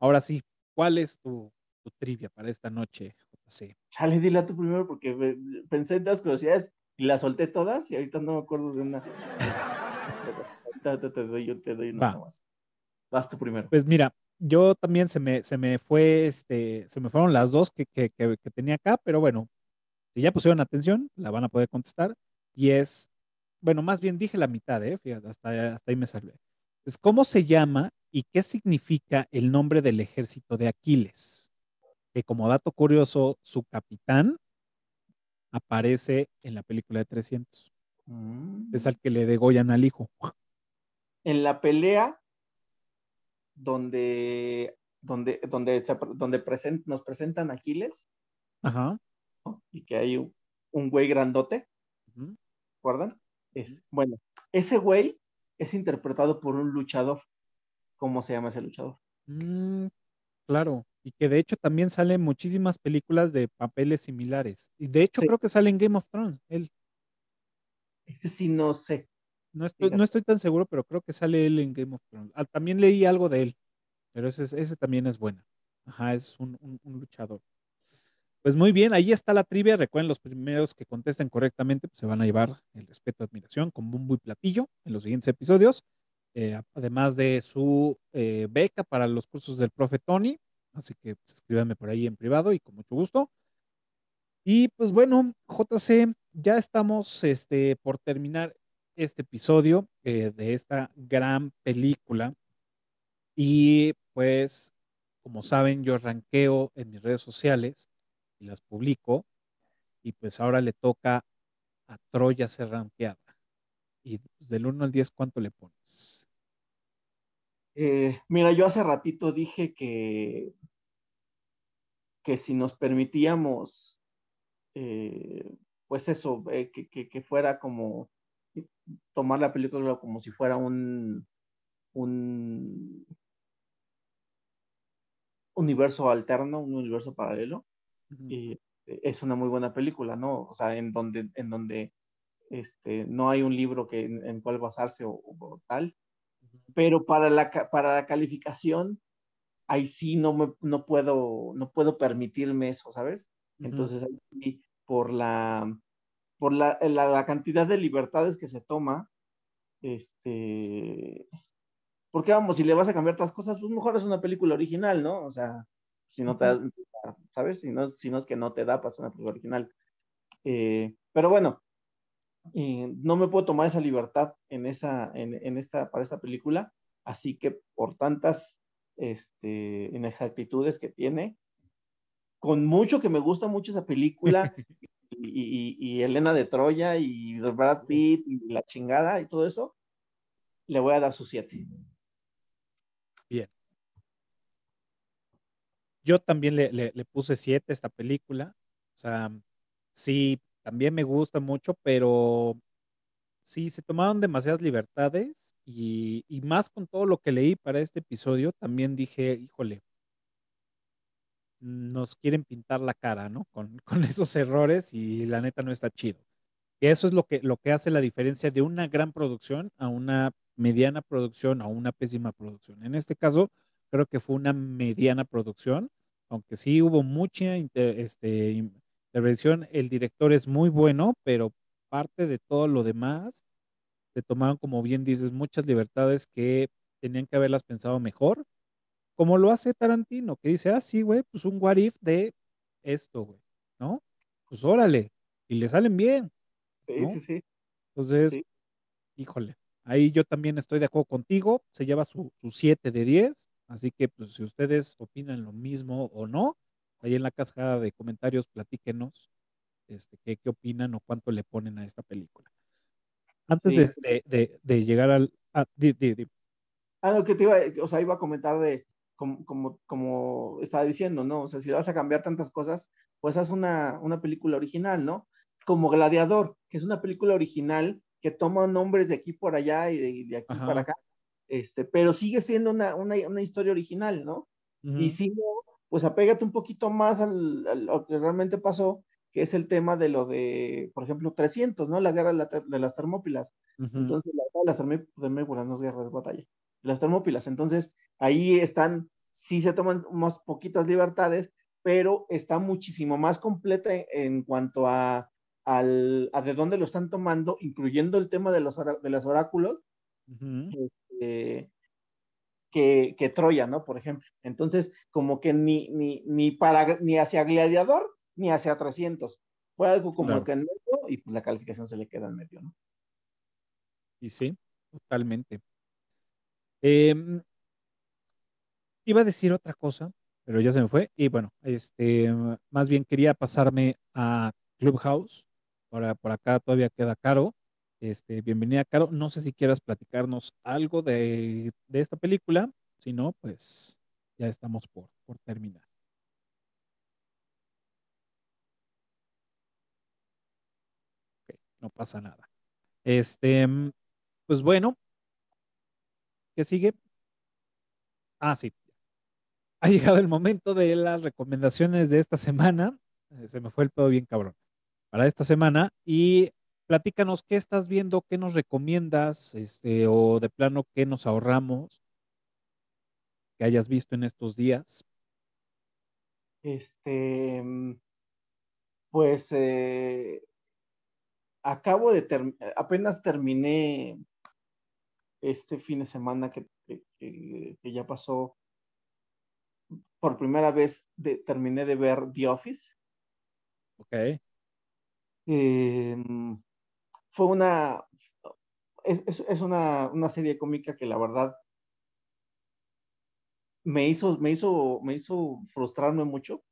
Ahora sí, ¿cuál es tu, tu trivia para esta noche, JC? Chale, dila tú primero porque pensé en las curiosidades y las solté todas y ahorita no me acuerdo de una. te, doy, yo te doy nada más. Vas tú primero. Pues mira, yo también se me, se me fue, este, se me fueron las dos que, que, que, tenía acá, pero bueno, si ya pusieron atención, la van a poder contestar. Y es, bueno, más bien dije la mitad, ¿eh? Fíjate, hasta, hasta ahí me salvé. Es cómo se llama y qué significa el nombre del ejército de Aquiles. Que como dato curioso, su capitán aparece en la película de 300. Es al mm. que le degollan al hijo en la pelea donde, donde, donde, donde nos presentan Aquiles. Y que hay un, güey grandote. ¿Recuerdan? Es, bueno, ese güey es interpretado por un luchador. ¿Cómo se llama ese luchador? Mm, claro, y que de hecho también sale en muchísimas películas de papeles similares. Y de hecho creo que sale en Game of Thrones, él. Ese sí no sé. No estoy, no estoy tan seguro, pero creo que sale él en Game of Thrones. Ah, también leí algo de él, pero ese, ese también es bueno. Ajá, es un, luchador. Pues muy bien, ahí está la trivia. Recuerden, los primeros que contesten correctamente pues se van a llevar el respeto, admiración con bombo y platillo en los siguientes episodios. Eh, además de su eh, beca para los cursos del profe Tony. Así que pues, escríbanme por ahí en privado y con mucho gusto. Y pues bueno, JC, ya estamos este, por terminar este episodio eh, de esta gran película. Y pues, como saben, yo ranqueo en mis redes sociales y las publico. Y pues ahora le toca a Troya ser ranqueada. Y pues, del 1 al 10, ¿cuánto le pones? Eh, mira, yo hace ratito dije que, que si nos permitíamos, eh, pues eso, que, que, fuera como tomar la película como si fuera un, un universo alterno, un universo paralelo. Y es una muy buena película, ¿no? O sea, en donde, en donde este, no hay un libro que, en, cual basarse o, tal. Pero para la, para la calificación, ahí sí no, me, no, puedo, no puedo permitirme eso, ¿sabes? Entonces, ahí, por la, por la, la, cantidad de libertades que se toma, este, porque vamos, si le vas a cambiar otras cosas, pues mejor es una película original, ¿no? O sea, si no te ¿sabes? Si no, si no es que no te da para una película original. Eh, pero bueno, eh, no me puedo tomar esa libertad en esa, en, en, esta, para esta película, así que por tantas este, inexactitudes que tiene, con mucho que me gusta mucho esa película, y, Elena de Troya y Brad Pitt y la chingada y todo eso, le voy a dar su 7. Bien. Yo también le, puse 7 a esta película. O sea, sí, también me gusta mucho, pero sí, se tomaron demasiadas libertades y, y, más con todo lo que leí para este episodio, también dije, híjole, nos quieren pintar la cara, ¿no? Con, con, esos errores y la neta no está chido. Y eso es lo que, lo que hace la diferencia de una gran producción a una mediana producción a una pésima producción. En este caso, creo que fue una mediana producción. Aunque sí hubo mucha este, intervención, el director es muy bueno, pero parte de todo lo demás se tomaron, como bien dices, muchas libertades que tenían que haberlas pensado mejor, como lo hace Tarantino, que dice, ah, sí, güey, pues un what if de esto, güey, ¿no? Pues órale, y le salen bien. Sí, sí, sí. Entonces, híjole, ahí yo también estoy de acuerdo contigo, se lleva su 7 de 10, así que pues si ustedes opinan lo mismo o no, ahí en la caja de comentarios platíquenos este, qué, qué opinan o cuánto le ponen a esta película. Antes de, llegar al... Ah, ah, lo que te iba, o sea, iba a comentar de, como, como, como estaba diciendo, ¿no? O sea, si vas a cambiar tantas cosas, pues haz una, una película original, ¿no? Como Gladiador, que es una película original que toma nombres de aquí por allá y de, aquí para acá, este, pero sigue siendo una, una, una historia original, ¿no? Y si no, pues apégate un poquito más al, a lo que realmente pasó, que es el tema de lo de, por ejemplo, 300, ¿no? La guerra de, las termópilas. Entonces, la guerra de las termópilas no es guerra, es batalla. Las termópilas. Entonces, ahí están, sí se toman unas poquitas libertades, pero está muchísimo más completa en, cuanto a, al, a de dónde lo están tomando, incluyendo el tema de los, de los oráculos, este, que, que, Troya, ¿no? Por ejemplo. Entonces, como que ni, ni, ni, para, ni hacia Gladiador, ni hacia 300. Fue algo como que en medio y pues la calificación se le queda en medio, ¿no? Y sí, totalmente. Em, iba a decir otra cosa, pero ya se me fue. Y bueno, este, más bien quería pasarme a Clubhouse. Ahora por acá todavía queda Caro. Este, bienvenida, Caro. No sé si quieras platicarnos algo de, de esta película. Si no, pues ya estamos por, por terminar. no pasa nada. Este, mm, pues bueno, ¿qué sigue? Ah, sí. Ha llegado el momento de las recomendaciones de esta semana. Eh, se me fue el pedo bien cabrón. Para esta semana. Y platícanos qué estás viendo, qué nos recomiendas, este, o de plano qué nos ahorramos que hayas visto en estos días. Este, mm, pues eh, acabo de terminar, apenas terminé este fin de semana que, ya pasó. Por primera vez terminé de ver The Office. Ok. Em, fue una. Es, una, serie cómica que la verdad me hizo, me hizo, me hizo frustrarme mucho.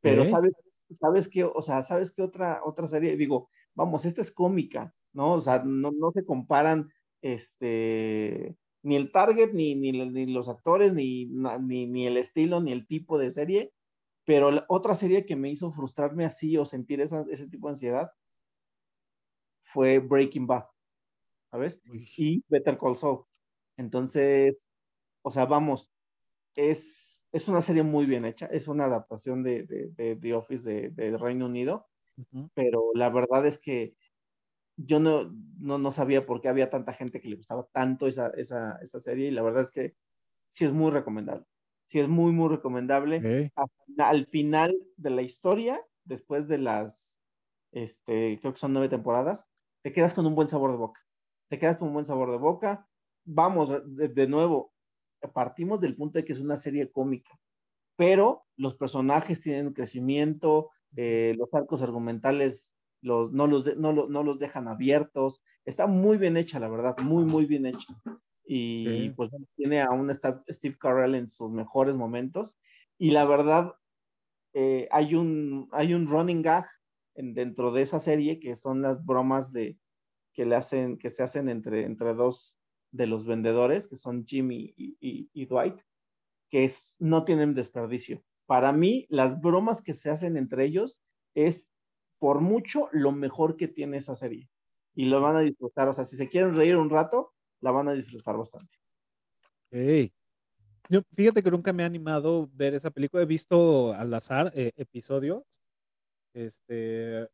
Pero sabes, sabes que, o sea, sabes que otra, otra serie, digo, vamos, esta es cómica, ¿no? O sea, no, se comparan este, ni el target, ni, ni, los actores, ni, ni, el estilo, ni el tipo de serie, pero otra serie que me hizo frustrarme así o sentir ese tipo de ansiedad fue Breaking Bad, ¿sabes? Y Better Call Saul. Entonces, o sea, vamos, es, es una serie muy bien hecha, es una adaptación de, de, de, Office de, Reino Unido pero la verdad es que yo no, no, sabía por qué había tanta gente que le gustaba tanto esa, esa, esa, serie y la verdad es que sí es muy recomendable. Sí es muy, muy recomendable. Al, final de la historia, después de las, este, creo que son nueve temporadas, te quedas con un buen sabor de boca. Te quedas con un buen sabor de boca. Vamos, de, de nuevo, partimos del punto de que es una serie cómica, pero los personajes tienen crecimiento, eh, los arcos argumentales los, no, los no, los dejan abiertos. Está muy bien hecha, la verdad, muy, muy bien hecha. Y pues tiene a un Steve Carell en sus mejores momentos. Y la verdad, eh, hay, un, hay un running gag en, dentro de esa serie que son las bromas de, que, le hacen, que se hacen entre, entre dos de los vendedores, que son Jimmy y, Dwight, que no tienen desperdicio para mí, las bromas que se hacen entre ellos es por mucho lo mejor que tiene esa serie. Y lo van a disfrutar. O sea, si se quieren reír un rato, la van a disfrutar bastante. Fíjate que nunca me ha animado ver esa película. He visto al azar eh, episodios. Este.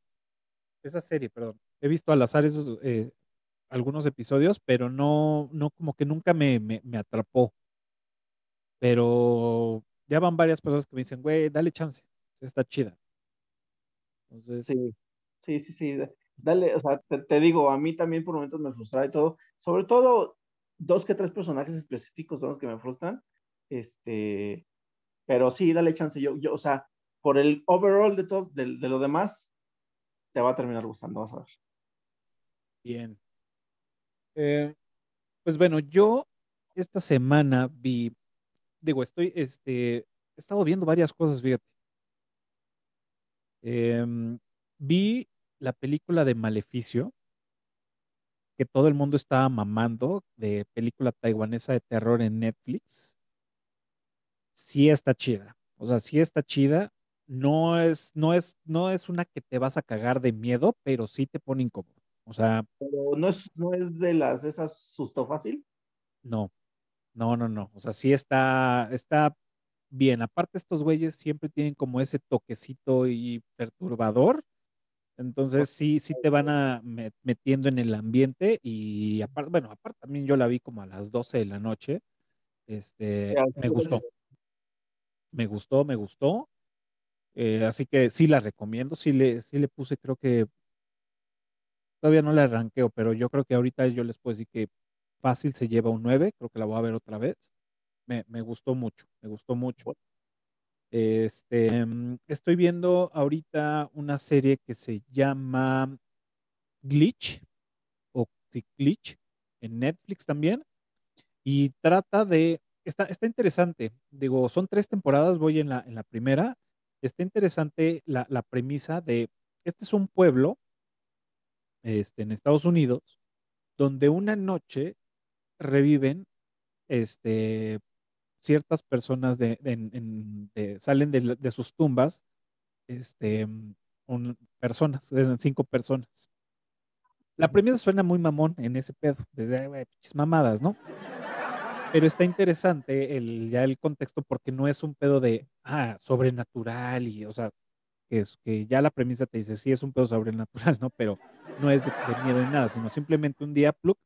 Esa serie, perdón. He visto al azar esos eh, algunos episodios, pero no, no, como que nunca me, me, atrapó. Pero ya van varias personas que me dicen, güey, dale chance, está chida. Sí, sí, sí, sí. Dale, o sea, te, digo, a mí también por momentos me frustra y todo. Sobre todo, dos que tres personajes específicos son los que me frustran. Este, pero sí, dale chance. Yo, yo, o sea, por el overall de todo, de, lo demás, te va a terminar gustando, vas a ver. Bien. Eh, pues bueno, yo esta semana vi, digo, estoy, este, he estado viendo varias cosas, fíjate. Em, vi la película de Maleficio, que todo el mundo estaba mamando, de película taiwanesa de terror en Netflix. Sí está chida. O sea, sí está chida. No es, no es, no es una que te vas a cagar de miedo, pero sí te pone incómodo. O sea. Pero no es, no es de las esas susto fácil. No, no, no, no. O sea, sí está, está bien. Aparte, estos güeyes siempre tienen como ese toquecito y perturbador. Entonces sí, sí te van a metiendo en el ambiente y aparte, bueno, aparte también yo la vi como a las 12 de la noche. Este, me gustó. Me gustó, me gustó. Eh, así que sí la recomiendo. Sí le, sí le puse, creo que todavía no la arranqueo, pero yo creo que ahorita yo les puedo decir que fácil se lleva un 9. Creo que la voy a ver otra vez me, gustó mucho, me gustó mucho. Este, mm, estoy viendo ahorita una serie que se llama Glitch, o Glitch, en Netflix también, y trata de, está, está interesante, digo, son tres temporadas, voy en la, en la primera, está interesante la, premisa de, este es un pueblo, este, en Estados Unidos, donde una noche reviven este, ciertas personas de, salen de, sus tumbas, este, personas, eran cinco personas. La premisa suena muy mamón en ese pedo, desde mamadas, ¿no? Pero está interesante el, ya el contexto porque no es un pedo de, ah, sobrenatural y, o sea, que, es, que ya la premisa te dice, sí, es un pedo sobrenatural, ¿no? Pero no es de, miedo ni nada, sino simplemente un día, pluk,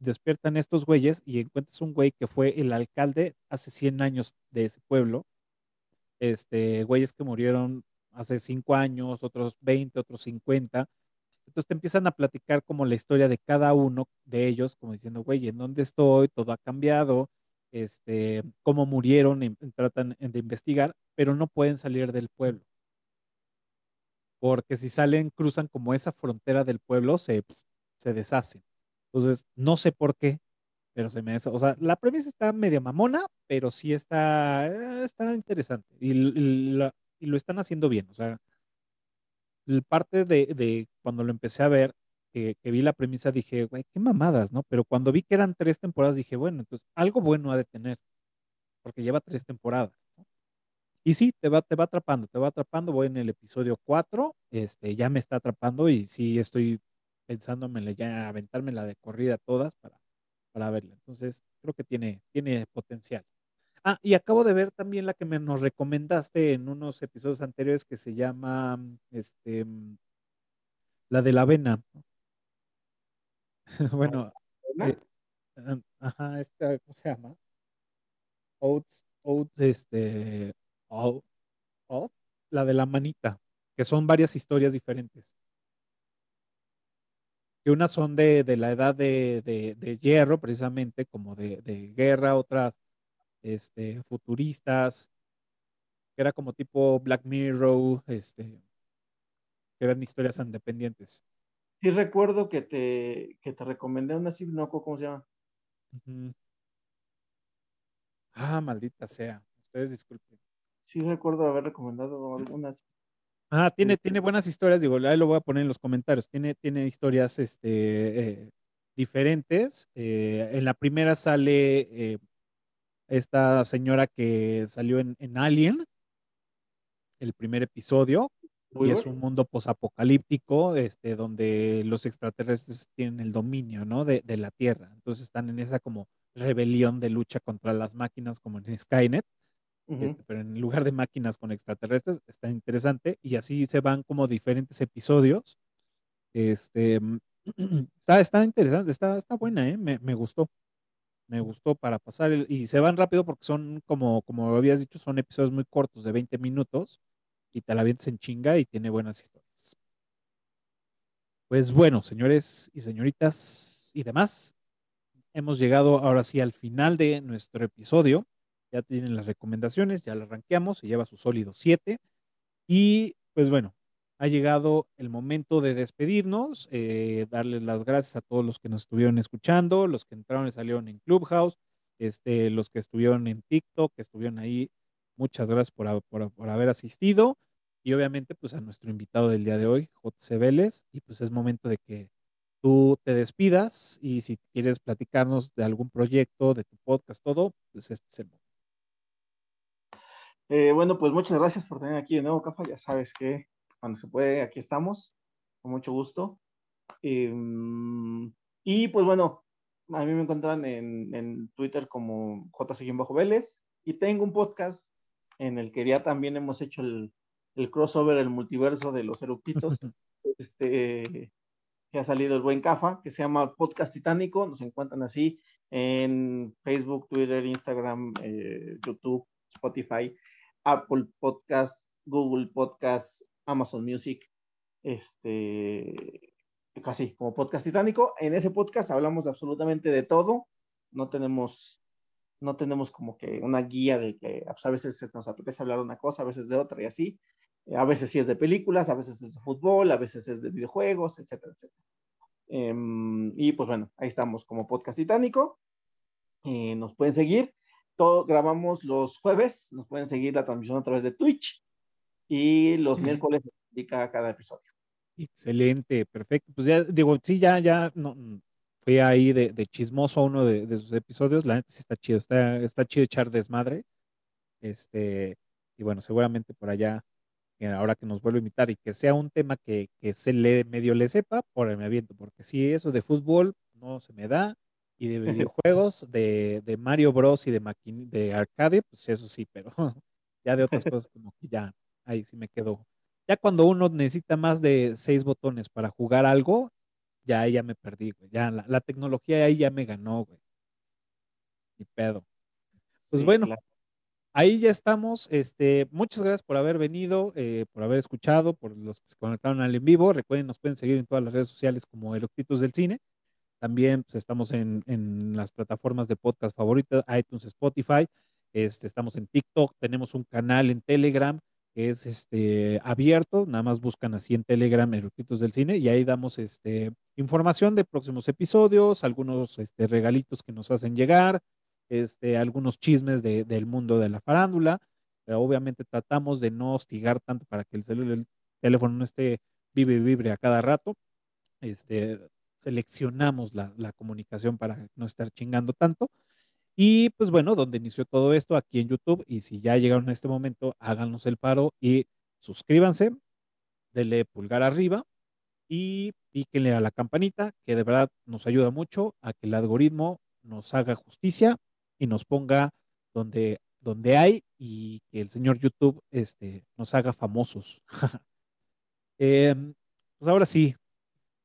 despiertan estos güeyes y encuentras un güey que fue el alcalde hace 100 años de ese pueblo. Este, güeyes que murieron hace 5 años, otros 20, otros 50. Entonces te empiezan a platicar como la historia de cada uno de ellos, como diciendo, güey, ¿en dónde estoy? Todo ha cambiado, este, cómo murieron, y tratan de investigar, pero no pueden salir del pueblo. Porque si salen, cruzan como esa frontera del pueblo, se, se deshacen. Entonces, no sé por qué, pero se me... O sea, la premisa está medio mamona, pero sí está, eh, está interesante. Y, lo están haciendo bien. O sea, parte de, cuando lo empecé a ver, que, vi la premisa, dije, güey, qué mamadas, ¿no? Pero cuando vi que eran tres temporadas, dije, bueno, entonces algo bueno ha de tener, porque lleva tres temporadas. Y sí, te va, te va atrapando, te va atrapando. Voy en el episodio 4, este, ya me está atrapando y sí estoy pensándome ya aventarme la de corrida todas para, para verla. Entonces, creo que tiene, tiene potencial. Ah, y acabo de ver también la que me nos recomendaste en unos episodios anteriores que se llama este la de la avena. bueno, eh, ajá, esta, ¿cómo se llama? Oats, oats, este, oh, la de la manita, que son varias historias diferentes que unas son de, la edad de, hierro, precisamente, como de, guerra, otras este, futuristas, que era como tipo Black Mirror, este, que eran historias independientes. Sí recuerdo que te, que te recomendé una así, ¿cómo se llama? Ah, maldita sea. Ustedes disculpen. Sí recuerdo haber recomendado algunas. Ah, tiene, tiene buenas historias, digo, ahí lo voy a poner en los comentarios. Tiene, tiene historias este, eh, diferentes. Eh, en la primera sale eh, esta señora que salió en, Alien, el primer episodio, y es un mundo posapocalíptico, este, donde los extraterrestres tienen el dominio, ¿no? De, de la Tierra. Entonces están en esa como rebelión de lucha contra las máquinas, como en Skynet. Este, pero en lugar de máquinas con extraterrestres, está interesante y así se van como diferentes episodios. Este, está, está interesante, está, está buena, ¿eh? me, me gustó. Me gustó para pasar y se van rápido porque son como, como habías dicho, son episodios muy cortos de 20 minutos y te la vienes en chinga y tiene buenas historias. Pues bueno, señores y señoritas y demás, hemos llegado ahora sí al final de nuestro episodio. Ya tienen las recomendaciones, ya las ranqueamos, se lleva su sólido 7. Y pues bueno, ha llegado el momento de despedirnos, eh, darles las gracias a todos los que nos estuvieron escuchando, los que entraron y salieron en Clubhouse, este, los que estuvieron en TikTok, que estuvieron ahí. Muchas gracias por, por, haber asistido. Y obviamente, pues a nuestro invitado del día de hoy, J.C. Vélez. Y pues es momento de que tú te despidas y si quieres platicarnos de algún proyecto, de tu podcast, todo, pues este es el momento. Eh, bueno, pues muchas gracias por tener aquí de nuevo, Cafa. Ya sabes que cuando se puede, aquí estamos, con mucho gusto. Em, y pues bueno, a mí me encuentran en, Twitter como Bajo Vélez y tengo un podcast en el que ya también hemos hecho el, crossover, el multiverso de los eructitos, este, que ha salido el buen Cafa, que se llama Podcast Titánico, nos encuentran así en Facebook, Twitter, Instagram, eh, YouTube, Spotify, Apple Podcast, Google Podcast, Amazon Music, este, casi como podcast titánico. En ese podcast hablamos absolutamente de todo. No tenemos, no tenemos como que una guía de que pues, a veces nos apetece hablar una cosa, a veces de otra y así. A veces sí es de películas, a veces es de fútbol, a veces es de videojuegos, etcétera, etcétera. Em, y pues bueno, ahí estamos como podcast titánico. Eh, nos pueden seguir. Todo, grabamos los jueves, nos pueden seguir la transmisión a través de Twitch y los miércoles se publica cada episodio. Excelente, perfecto. Pues ya digo, sí, ya, ya no, fui ahí de, de chismoso uno de, de, sus episodios. La neta sí está chido, está, está chido echar desmadre. Este, y bueno, seguramente por allá, ahora que nos vuelve a invitar y que sea un tema que, que se le medio le sepa, por el me aviento, porque si eso de fútbol no se me da, y de videojuegos, de, de Mario Bros. y de, de arcade, pues eso sí, pero ya de otras cosas como que ya ahí sí me quedo. Ya cuando uno necesita más de seis botones para jugar algo, ya ahí ya me perdí, güey. Ya la, tecnología ahí ya me ganó, güey. Ni pedo. Pues bueno, ahí ya estamos. Este, muchas gracias por haber venido, eh, por haber escuchado, por los que se conectaron al en vivo. Recuerden, nos pueden seguir en todas las redes sociales como Eructitos del Cine. También pues, estamos en, en, las plataformas de podcast favoritas, iTunes, Spotify. Este, estamos en TikTok, tenemos un canal en Telegram es este, abierto, nada más buscan así en Telegram Eructitos del Cine y ahí damos este, información de próximos episodios, algunos este, regalitos que nos hacen llegar, este, algunos chismes de, del mundo de la farándula. obviamente tratamos de no hostigar tanto para que el, teléfono no esté vive y vibre a cada rato. Este, seleccionamos la, la comunicación para no estar chingando tanto. Y pues bueno, donde inició todo esto aquí en YouTube. Y si ya llegaron a este momento, háganos el paro y suscríbanse, denle pulgar arriba y píquenle a la campanita, que de verdad nos ayuda mucho a que el algoritmo nos haga justicia y nos ponga donde, donde hay y que el señor YouTube este, nos haga famosos. Em, pues ahora sí,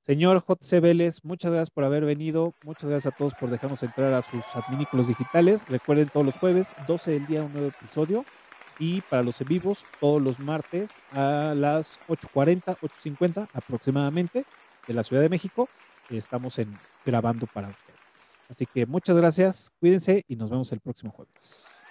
Señor J.C. Vélez, muchas gracias por haber venido. Muchas gracias a todos por dejarnos entrar a sus adminículos digitales. Recuerden todos los jueves, 12 del día, un nuevo episodio. Y para los en vivos, todos los martes a las 8.40, 8.50 aproximadamente de la Ciudad de México, estamos en, grabando para ustedes. Así que muchas gracias, cuídense y nos vemos el próximo jueves.